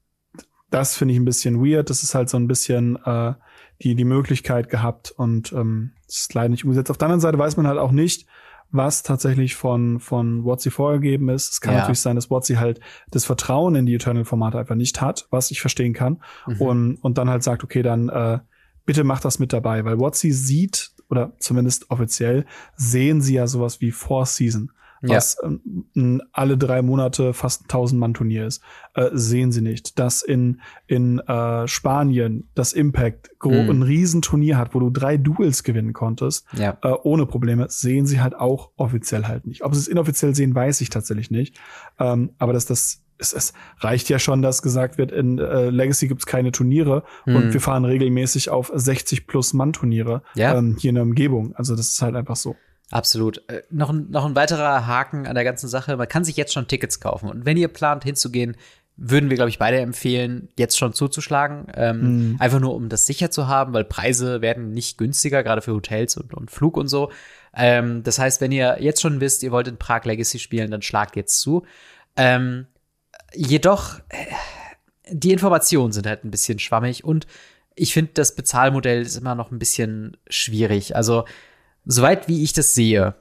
das finde ich ein bisschen weird. Das ist halt so ein bisschen äh, die, die Möglichkeit gehabt und ähm, das ist leider nicht umgesetzt. Auf der anderen Seite weiß man halt auch nicht, was tatsächlich von, von WotC vorgegeben ist. Es kann ja. natürlich sein, dass WotC halt das Vertrauen in die Eternal-Formate einfach nicht hat, was ich verstehen kann. Mhm. Und, und dann halt sagt, okay, dann äh, bitte mach das mit dabei, weil WotC sieht, oder zumindest offiziell, sehen sie ja sowas wie Four Season was ja. ähm, alle drei Monate fast ein 1000 Mann Turnier ist, äh, sehen sie nicht. Dass in, in äh, Spanien das Impact mhm. ein Riesenturnier hat, wo du drei Duels gewinnen konntest, ja. äh, ohne Probleme, sehen sie halt auch offiziell halt nicht. Ob sie es inoffiziell sehen, weiß ich tatsächlich nicht. Ähm, aber dass das es, es reicht ja schon, dass gesagt wird, in äh, Legacy gibt's keine Turniere mhm. und wir fahren regelmäßig auf 60 plus Mann Turniere ja. ähm, hier in der Umgebung. Also das ist halt einfach so. Absolut. Äh, noch, ein, noch ein weiterer Haken an der ganzen Sache. Man kann sich jetzt schon Tickets kaufen. Und wenn ihr plant, hinzugehen, würden wir, glaube ich, beide empfehlen, jetzt schon zuzuschlagen. Ähm, mhm. Einfach nur, um das sicher zu haben, weil Preise werden nicht günstiger, gerade für Hotels und, und Flug und so. Ähm, das heißt, wenn ihr jetzt schon wisst, ihr wollt in Prag Legacy spielen, dann schlagt jetzt zu. Ähm, jedoch, äh, die Informationen sind halt ein bisschen schwammig und ich finde, das Bezahlmodell ist immer noch ein bisschen schwierig. Also, soweit wie ich das sehe,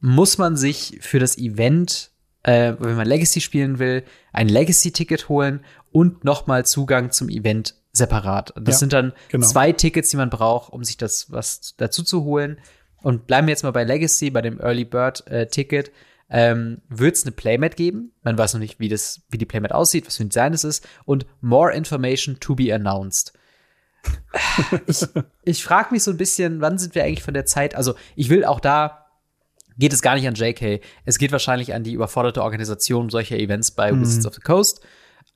muss man sich für das Event äh, wenn man Legacy spielen will, ein Legacy-Ticket holen und nochmal Zugang zum Event separat. Das ja, sind dann genau. zwei Tickets, die man braucht, um sich das was dazu zu holen. Und bleiben wir jetzt mal bei Legacy, bei dem Early Bird äh, Ticket. Ähm, Wird es eine Playmat geben? Man weiß noch nicht, wie, das, wie die Playmat aussieht, was für ein Design es ist. Und More Information to be announced. Ich ich frage mich so ein bisschen, wann sind wir eigentlich von der Zeit? Also, ich will auch da, geht es gar nicht an JK. Es geht wahrscheinlich an die überforderte Organisation solcher Events bei mhm. Wizards of the Coast.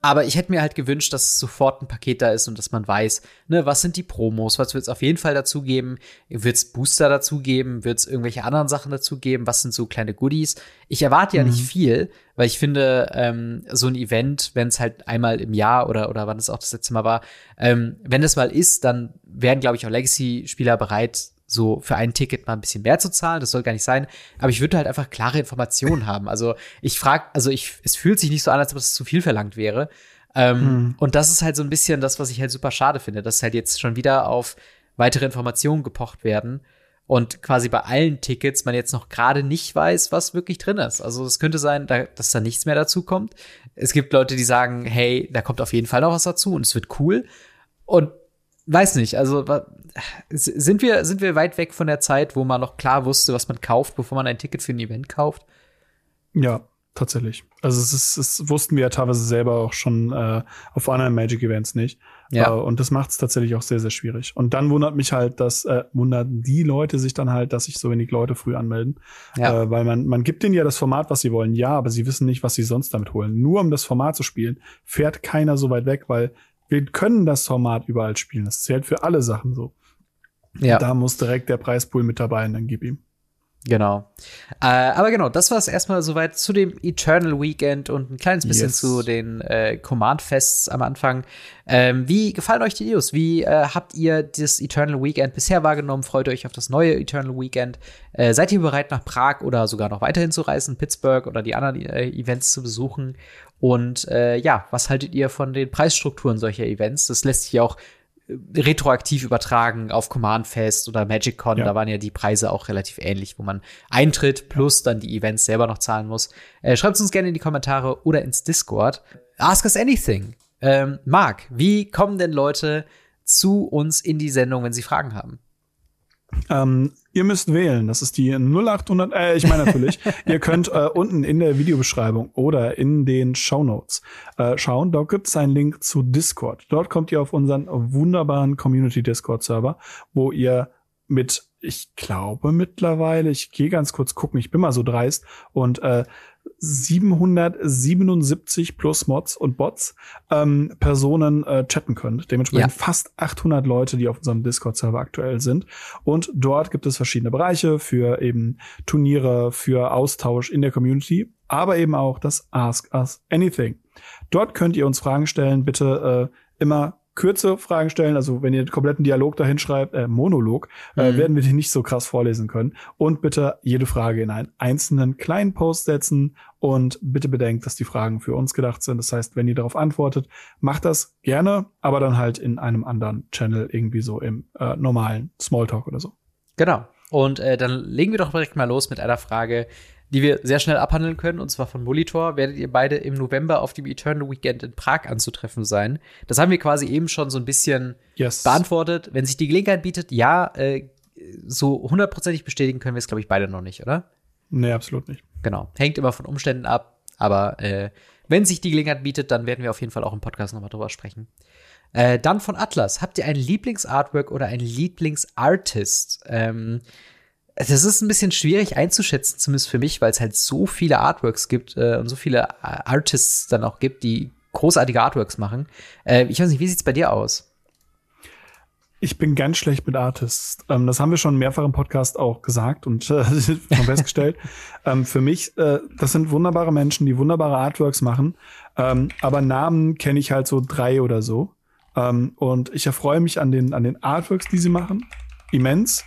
Aber ich hätte mir halt gewünscht, dass sofort ein Paket da ist und dass man weiß, ne, was sind die Promos, was wird es auf jeden Fall dazu geben, wird es Booster dazu geben, wird es irgendwelche anderen Sachen dazu geben, was sind so kleine Goodies. Ich erwarte ja mhm. nicht viel, weil ich finde, ähm, so ein Event, wenn es halt einmal im Jahr oder, oder wann es auch das letzte Mal war, ähm, wenn das mal ist, dann werden, glaube ich, auch Legacy-Spieler bereit, so für ein Ticket mal ein bisschen mehr zu zahlen. Das soll gar nicht sein. Aber ich würde halt einfach klare Informationen haben. Also ich frage, also ich, es fühlt sich nicht so an, als ob es zu viel verlangt wäre. Ähm, hm. Und das ist halt so ein bisschen das, was ich halt super schade finde, dass halt jetzt schon wieder auf weitere Informationen gepocht werden und quasi bei allen Tickets man jetzt noch gerade nicht weiß, was wirklich drin ist. Also es könnte sein, dass da nichts mehr dazu kommt. Es gibt Leute, die sagen, hey, da kommt auf jeden Fall noch was dazu und es wird cool. Und weiß nicht, also sind wir, sind wir weit weg von der Zeit, wo man noch klar wusste, was man kauft, bevor man ein Ticket für ein Event kauft? Ja, tatsächlich. Also es, ist, es wussten wir ja teilweise selber auch schon äh, auf anderen Magic Events nicht. Ja. Äh, und das macht es tatsächlich auch sehr, sehr schwierig. Und dann wundert mich halt, dass äh, wundern die Leute sich dann halt, dass sich so wenig Leute früh anmelden. Ja. Äh, weil man, man gibt denen ja das Format, was sie wollen, ja, aber sie wissen nicht, was sie sonst damit holen. Nur um das Format zu spielen, fährt keiner so weit weg, weil wir können das Format überall spielen. Das zählt für alle Sachen so. Ja. Da muss direkt der Preispool mit dabei und dann gib ihm. Genau. Äh, aber genau, das war es erstmal soweit zu dem Eternal Weekend und ein kleines bisschen yes. zu den äh, Command-Fests am Anfang. Ähm, wie gefallen euch die News? Wie äh, habt ihr das Eternal Weekend bisher wahrgenommen? Freut ihr euch auf das neue Eternal Weekend? Äh, seid ihr bereit, nach Prag oder sogar noch weiterhin zu reisen, Pittsburgh oder die anderen äh, Events zu besuchen? Und äh, ja, was haltet ihr von den Preisstrukturen solcher Events? Das lässt sich auch retroaktiv übertragen auf Command Fest oder Magic Con. Ja. Da waren ja die Preise auch relativ ähnlich, wo man Eintritt plus dann die Events selber noch zahlen muss. Äh, Schreibt uns gerne in die Kommentare oder ins Discord. Ask us anything. Ähm, Marc, wie kommen denn Leute zu uns in die Sendung, wenn sie Fragen haben? Ähm, ihr müsst wählen. Das ist die 0800. Äh, ich meine natürlich, ihr könnt äh, unten in der Videobeschreibung oder in den Show Notes äh, schauen. Dort gibt es einen Link zu Discord. Dort kommt ihr auf unseren wunderbaren Community Discord Server, wo ihr mit ich glaube mittlerweile, ich gehe ganz kurz gucken, ich bin mal so dreist und äh, 777 plus Mods und Bots ähm, Personen äh, chatten könnt. Dementsprechend ja. fast 800 Leute, die auf unserem Discord-Server aktuell sind. Und dort gibt es verschiedene Bereiche für eben Turniere, für Austausch in der Community, aber eben auch das Ask Us Anything. Dort könnt ihr uns Fragen stellen, bitte äh, immer kürze Fragen stellen. Also wenn ihr den kompletten Dialog dahin schreibt, äh, Monolog, äh, mhm. werden wir den nicht so krass vorlesen können. Und bitte jede Frage in einen einzelnen kleinen Post setzen und bitte bedenkt, dass die Fragen für uns gedacht sind. Das heißt, wenn ihr darauf antwortet, macht das gerne, aber dann halt in einem anderen Channel irgendwie so im äh, normalen Smalltalk oder so. Genau. Und äh, dann legen wir doch direkt mal los mit einer Frage, die wir sehr schnell abhandeln können, und zwar von Molitor, werdet ihr beide im November auf dem Eternal Weekend in Prag anzutreffen sein. Das haben wir quasi eben schon so ein bisschen yes. beantwortet. Wenn sich die Gelegenheit bietet, ja, äh, so hundertprozentig bestätigen können wir es, glaube ich, beide noch nicht, oder? Nee, absolut nicht. Genau. Hängt immer von Umständen ab, aber äh, wenn sich die Gelegenheit bietet, dann werden wir auf jeden Fall auch im Podcast nochmal drüber sprechen. Äh, dann von Atlas. Habt ihr ein Lieblingsartwork oder ein Lieblingsartist? Ähm, das ist ein bisschen schwierig einzuschätzen, zumindest für mich, weil es halt so viele Artworks gibt äh, und so viele äh, Artists dann auch gibt, die großartige Artworks machen. Äh, ich weiß nicht, wie sieht's bei dir aus? Ich bin ganz schlecht mit Artists. Ähm, das haben wir schon mehrfach im Podcast auch gesagt und äh, schon festgestellt. ähm, für mich, äh, das sind wunderbare Menschen, die wunderbare Artworks machen. Ähm, aber Namen kenne ich halt so drei oder so. Ähm, und ich erfreue mich an den, an den Artworks, die sie machen. Immens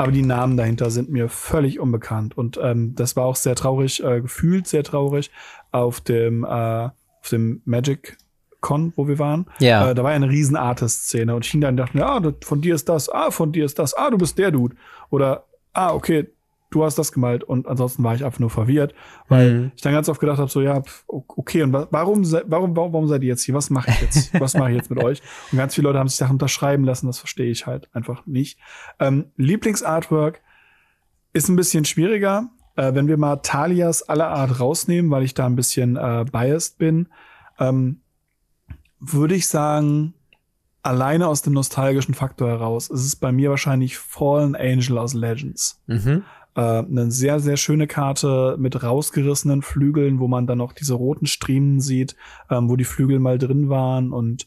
aber die Namen dahinter sind mir völlig unbekannt. Und ähm, das war auch sehr traurig, äh, gefühlt sehr traurig auf dem, äh, auf dem Magic Con, wo wir waren. Ja. Äh, da war ja eine riesen Artist-Szene und ich hing dann dachte, ja, von dir ist das, ah, von dir ist das, ah, du bist der Dude. Oder, ah, okay, du hast das gemalt und ansonsten war ich einfach nur verwirrt, weil mhm. ich dann ganz oft gedacht habe, so ja, okay, und warum, warum, warum, warum seid ihr jetzt hier? Was mache ich jetzt? Was mache ich jetzt mit euch? Und ganz viele Leute haben sich Sachen unterschreiben lassen, das verstehe ich halt einfach nicht. Ähm, Lieblingsartwork ist ein bisschen schwieriger. Äh, wenn wir mal Talias aller Art rausnehmen, weil ich da ein bisschen äh, biased bin, ähm, würde ich sagen, alleine aus dem nostalgischen Faktor heraus ist es bei mir wahrscheinlich Fallen Angel aus Legends. Mhm. Äh, eine sehr, sehr schöne Karte mit rausgerissenen Flügeln, wo man dann noch diese roten Striemen sieht, ähm, wo die Flügel mal drin waren. Und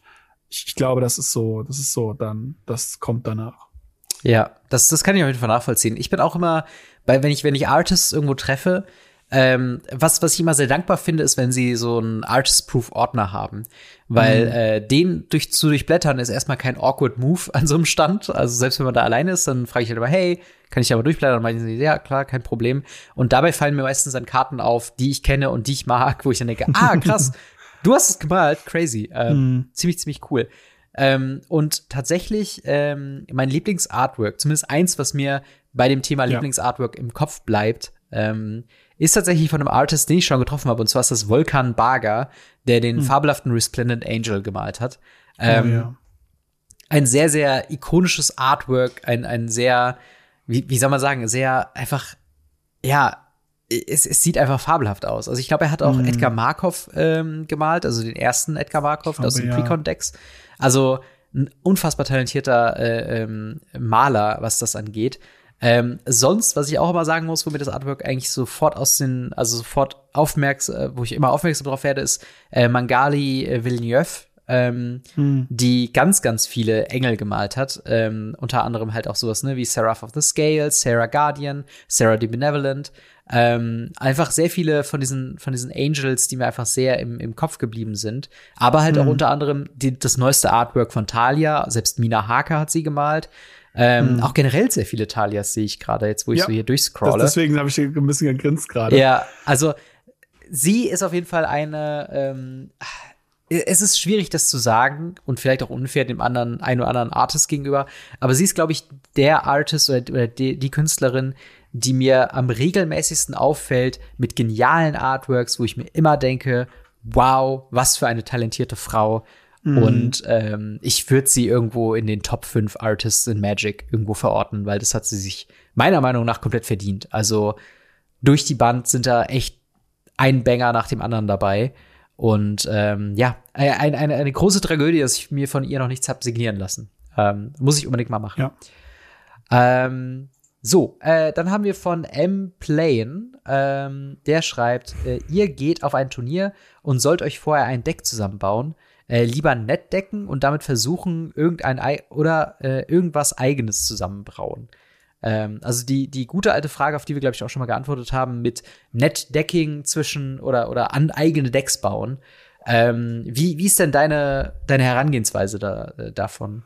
ich, ich glaube, das ist so, das ist so dann, das kommt danach. Ja, das, das kann ich auf jeden Fall nachvollziehen. Ich bin auch immer, weil wenn ich, wenn ich Artists irgendwo treffe, ähm, was, was ich immer sehr dankbar finde, ist, wenn sie so einen Artist-Proof-Ordner haben. Weil mhm. äh, den durch, zu durchblättern ist erstmal kein awkward Move an so einem Stand. Also selbst wenn man da alleine ist, dann frage ich halt immer, hey, kann ich da mal durchblättern? Und meinen sie, ja, klar, kein Problem. Und dabei fallen mir meistens dann Karten auf, die ich kenne und die ich mag, wo ich dann denke, ah, krass, du hast es gemalt, crazy. Ähm, mhm. Ziemlich, ziemlich cool. Ähm, und tatsächlich, ähm, mein Lieblingsartwork, zumindest eins, was mir bei dem Thema ja. Lieblingsartwork im Kopf bleibt, ähm, ist tatsächlich von einem Artist, den ich schon getroffen habe, und zwar ist das Volkan Baga, der den hm. fabelhaften Resplendent Angel gemalt hat. Oh, ähm, oh, ja. Ein sehr, sehr ikonisches Artwork, ein, ein sehr, wie, wie soll man sagen, sehr einfach, ja, es, es sieht einfach fabelhaft aus. Also ich glaube, er hat auch mm. Edgar Markov ähm, gemalt, also den ersten Edgar Markov aus den ja. Precon-Decks. Also ein unfassbar talentierter äh, ähm, Maler, was das angeht. Ähm, sonst, was ich auch immer sagen muss, wo mir das Artwork eigentlich sofort aus den, also sofort aufmerksam, äh, wo ich immer aufmerksam drauf werde, ist äh, Mangali äh, Villeneuve, ähm, hm. die ganz, ganz viele Engel gemalt hat. Ähm, unter anderem halt auch sowas, ne, wie Seraph of the Scales, Sarah Guardian, Sarah the Benevolent. Ähm, einfach sehr viele von diesen, von diesen Angels, die mir einfach sehr im, im Kopf geblieben sind. Aber halt hm. auch unter anderem die, das neueste Artwork von Talia, selbst Mina Harker hat sie gemalt. Ähm, mhm. Auch generell sehr viele Talias sehe ich gerade jetzt, wo ich ja, so hier durchscrolle. Das, deswegen habe ich hier ein bisschen gegrinst gerade. Ja, also sie ist auf jeden Fall eine. Ähm, es ist schwierig, das zu sagen und vielleicht auch unfair dem anderen, ein oder anderen Artist gegenüber. Aber sie ist, glaube ich, der Artist oder, oder die, die Künstlerin, die mir am regelmäßigsten auffällt mit genialen Artworks, wo ich mir immer denke, wow, was für eine talentierte Frau. Mhm. Und ähm, ich würde sie irgendwo in den Top 5 Artists in Magic irgendwo verorten, weil das hat sie sich meiner Meinung nach komplett verdient. Also durch die Band sind da echt ein Banger nach dem anderen dabei. Und ähm, ja, eine, eine, eine große Tragödie, dass ich mir von ihr noch nichts habe signieren lassen. Ähm, muss ich unbedingt mal machen. Ja. Ähm, so, äh, dann haben wir von M. Plane, ähm, der schreibt, äh, ihr geht auf ein Turnier und sollt euch vorher ein Deck zusammenbauen äh, lieber nett decken und damit versuchen, irgendein Ei oder äh, irgendwas Eigenes zusammenbrauen. Ähm, also die, die gute alte Frage, auf die wir, glaube ich, auch schon mal geantwortet haben, mit Net-Decking zwischen oder, oder an eigene Decks bauen. Ähm, wie, wie ist denn deine, deine Herangehensweise da, äh, davon?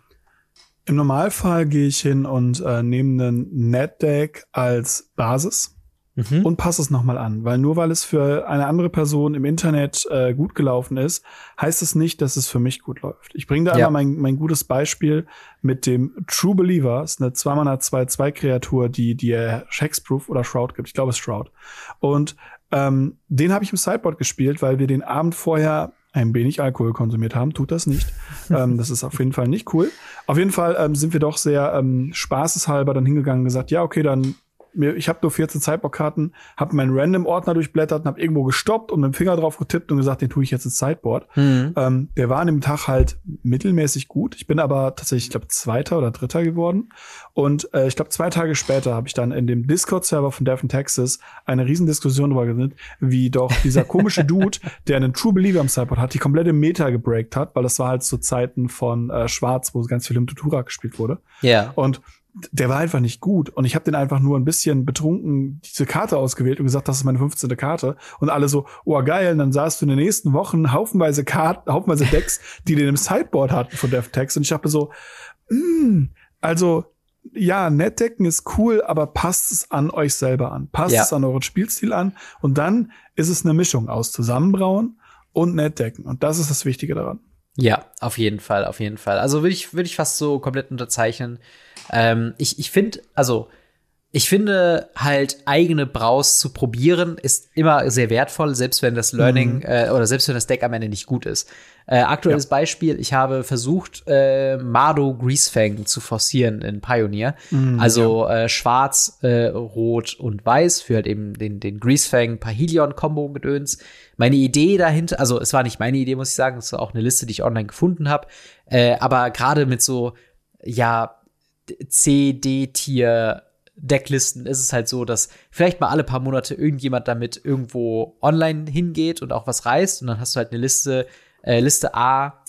Im Normalfall gehe ich hin und äh, nehme einen Net-Deck als Basis mhm. und passe es nochmal an. Weil nur weil es für eine andere Person im Internet äh, gut gelaufen ist, heißt es nicht, dass es für mich gut läuft. Ich bringe da ja. einmal mein, mein gutes Beispiel mit dem True Believer. Ist eine 2-Mana-2-2-Kreatur, die dir Hexproof oder Shroud gibt. Ich glaube, es ist Shroud. Und ähm, den habe ich im Sideboard gespielt, weil wir den Abend vorher ein wenig Alkohol konsumiert haben. Tut das nicht. ähm, das ist auf jeden Fall nicht cool. Auf jeden Fall ähm, sind wir doch sehr ähm, spaßeshalber dann hingegangen und gesagt, ja, okay, dann mir, ich habe nur 14 Sideboard-Karten, habe meinen Random-Ordner durchblättert und habe irgendwo gestoppt und mit dem Finger drauf getippt und gesagt, den tue ich jetzt ins Sideboard. Mhm. Ähm, der war an dem Tag halt mittelmäßig gut. Ich bin aber tatsächlich, ich glaube, Zweiter oder Dritter geworden. Und äh, ich glaube, zwei Tage später habe ich dann in dem Discord-Server von Devon Texas eine Riesendiskussion darüber gesehen, wie doch dieser komische Dude, der einen True Believer im Sideboard hat, die komplette Meta gebreakt hat, weil das war halt zu Zeiten von äh, Schwarz, wo ganz viel im Tutura gespielt wurde. Ja. Yeah. Und der war einfach nicht gut. Und ich habe den einfach nur ein bisschen betrunken diese Karte ausgewählt und gesagt, das ist meine 15. Karte. Und alle so, oh geil, und dann sahst du in den nächsten Wochen haufenweise Karten, haufenweise Decks, die den im Sideboard hatten von DevText. Und ich dachte so, mm, also ja, Netdecken ist cool, aber passt es an euch selber an. Passt ja. es an euren Spielstil an. Und dann ist es eine Mischung aus Zusammenbrauen und Netdecken. Und das ist das Wichtige daran. Ja, auf jeden Fall, auf jeden Fall. Also würde ich, würde ich fast so komplett unterzeichnen. Ähm, ich ich finde, also ich finde halt eigene Braus zu probieren ist immer sehr wertvoll, selbst wenn das Learning mhm. äh, oder selbst wenn das Deck am Ende nicht gut ist. Äh, aktuelles ja. Beispiel, ich habe versucht, äh, Mardo Greasefang zu forcieren in Pioneer. Mhm, also ja. äh, schwarz, äh, rot und weiß für halt eben den, den Greasefang Pahilion-Kombo gedöns. Meine Idee dahinter, also es war nicht meine Idee, muss ich sagen, es ist auch eine Liste, die ich online gefunden habe. Äh, aber gerade mit so, ja, C, D-Tier Decklisten ist es halt so, dass vielleicht mal alle paar Monate irgendjemand damit irgendwo online hingeht und auch was reißt und dann hast du halt eine Liste, äh, Liste A,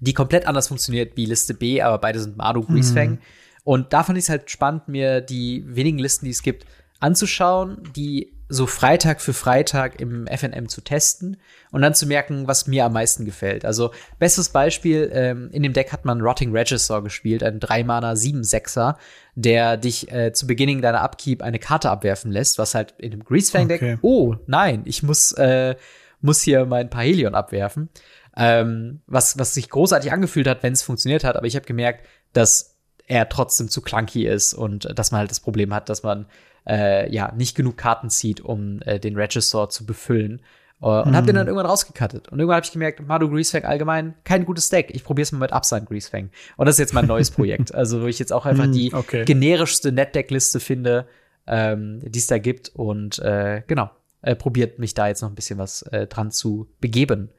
die komplett anders funktioniert wie Liste B, aber beide sind Mardu Greasefang. Mhm. Und da fand ich es halt spannend, mir die wenigen Listen, die es gibt, anzuschauen, die so Freitag für Freitag im FNM zu testen und dann zu merken, was mir am meisten gefällt. Also, bestes Beispiel, ähm, in dem Deck hat man Rotting Regisaur gespielt, ein 3-Mana 7-6er, der dich äh, zu Beginn deiner Upkeep eine Karte abwerfen lässt, was halt in dem Greasefang-Deck, okay. oh nein, ich muss, äh, muss hier mein Pahelion abwerfen. Ähm, was, was sich großartig angefühlt hat, wenn es funktioniert hat, aber ich habe gemerkt, dass er trotzdem zu clunky ist und dass man halt das Problem hat, dass man äh, ja nicht genug Karten zieht, um äh, den Regisaur zu befüllen. Uh, und mhm. hab den dann irgendwann rausgekattet. Und irgendwann habe ich gemerkt, Madu Greasefang allgemein kein gutes Deck. Ich probiere es mal mit Upside Greasefang. Und das ist jetzt mein neues Projekt. Also, wo ich jetzt auch einfach mhm, die okay. generischste Net-Deck-Liste finde, ähm, die es da gibt. Und äh, genau, äh, probiert mich da jetzt noch ein bisschen was äh, dran zu begeben.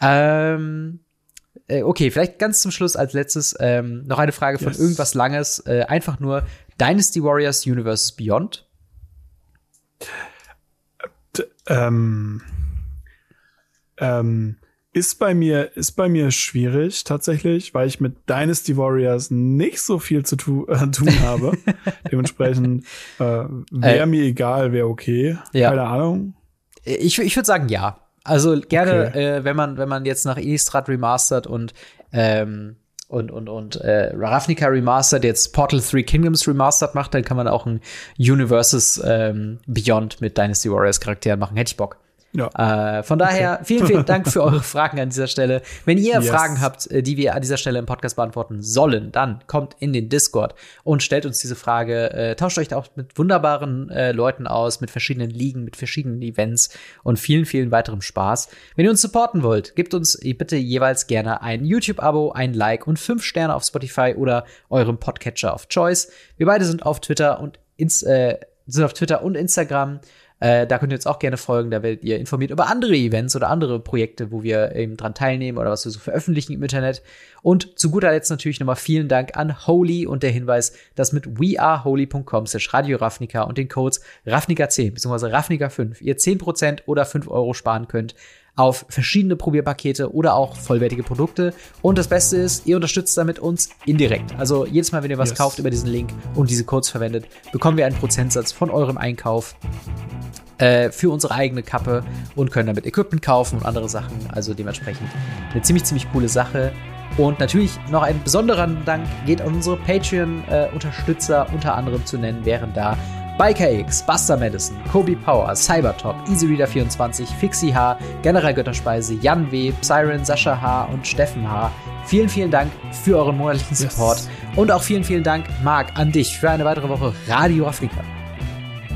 Ähm, äh, okay, vielleicht ganz zum Schluss als letztes ähm, noch eine Frage von yes. irgendwas Langes. Äh, einfach nur Dynasty Warriors Universes Beyond. D ähm, ähm, ist bei mir ist bei mir schwierig tatsächlich, weil ich mit Dynasty Warriors nicht so viel zu tu äh, tun habe. Dementsprechend äh, wäre äh, mir egal, wäre okay. Ja. Keine Ahnung. Ich, ich würde sagen ja. Also gerne, okay. äh, wenn man wenn man jetzt nach Innistrad remastert und ähm, und, und, und äh, Ravnica Remastered, jetzt Portal 3 Kingdoms Remastered macht, dann kann man auch ein Universes ähm, Beyond mit Dynasty Warriors Charakteren machen. Hätte ich Bock. Ja. Äh, von daher, okay. vielen, vielen Dank für eure Fragen an dieser Stelle. Wenn ihr yes. Fragen habt, äh, die wir an dieser Stelle im Podcast beantworten sollen, dann kommt in den Discord und stellt uns diese Frage. Äh, tauscht euch auch mit wunderbaren äh, Leuten aus, mit verschiedenen Ligen, mit verschiedenen Events und vielen, vielen weiterem Spaß. Wenn ihr uns supporten wollt, gebt uns bitte jeweils gerne ein YouTube-Abo, ein Like und fünf Sterne auf Spotify oder eurem Podcatcher of Choice. Wir beide sind auf Twitter und ins, äh, sind auf Twitter und Instagram. Äh, da könnt ihr uns auch gerne folgen. Da werdet ihr informiert über andere Events oder andere Projekte, wo wir eben dran teilnehmen oder was wir so veröffentlichen im Internet. Und zu guter Letzt natürlich nochmal vielen Dank an Holy und der Hinweis, dass mit weareholy.com slash Radio Ravnica und den Codes Ravnica10 bzw. Ravnica5 ihr 10% oder 5 Euro sparen könnt auf verschiedene Probierpakete oder auch vollwertige Produkte. Und das Beste ist, ihr unterstützt damit uns indirekt. Also jedes Mal, wenn ihr was yes. kauft über diesen Link und diese Codes verwendet, bekommen wir einen Prozentsatz von eurem Einkauf äh, für unsere eigene Kappe und können damit Equipment kaufen und andere Sachen. Also dementsprechend eine ziemlich, ziemlich coole Sache. Und natürlich noch ein besonderer Dank geht an unsere Patreon-Unterstützer, äh, unter anderem zu nennen, wären da Biker X, Buster Madison, Kobe Power, Cybertop, EasyReader24, Fixie H, General Götterspeise, Jan W., Siren, Sascha H. und Steffen H. Vielen, vielen Dank für euren monatlichen Support yes. und auch vielen, vielen Dank, Marc, an dich für eine weitere Woche Radio Afrika.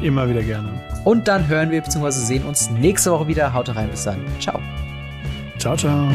Immer wieder gerne. Und dann hören wir bzw. sehen uns nächste Woche wieder. Haut rein, bis dann. Ciao. Ciao, ciao.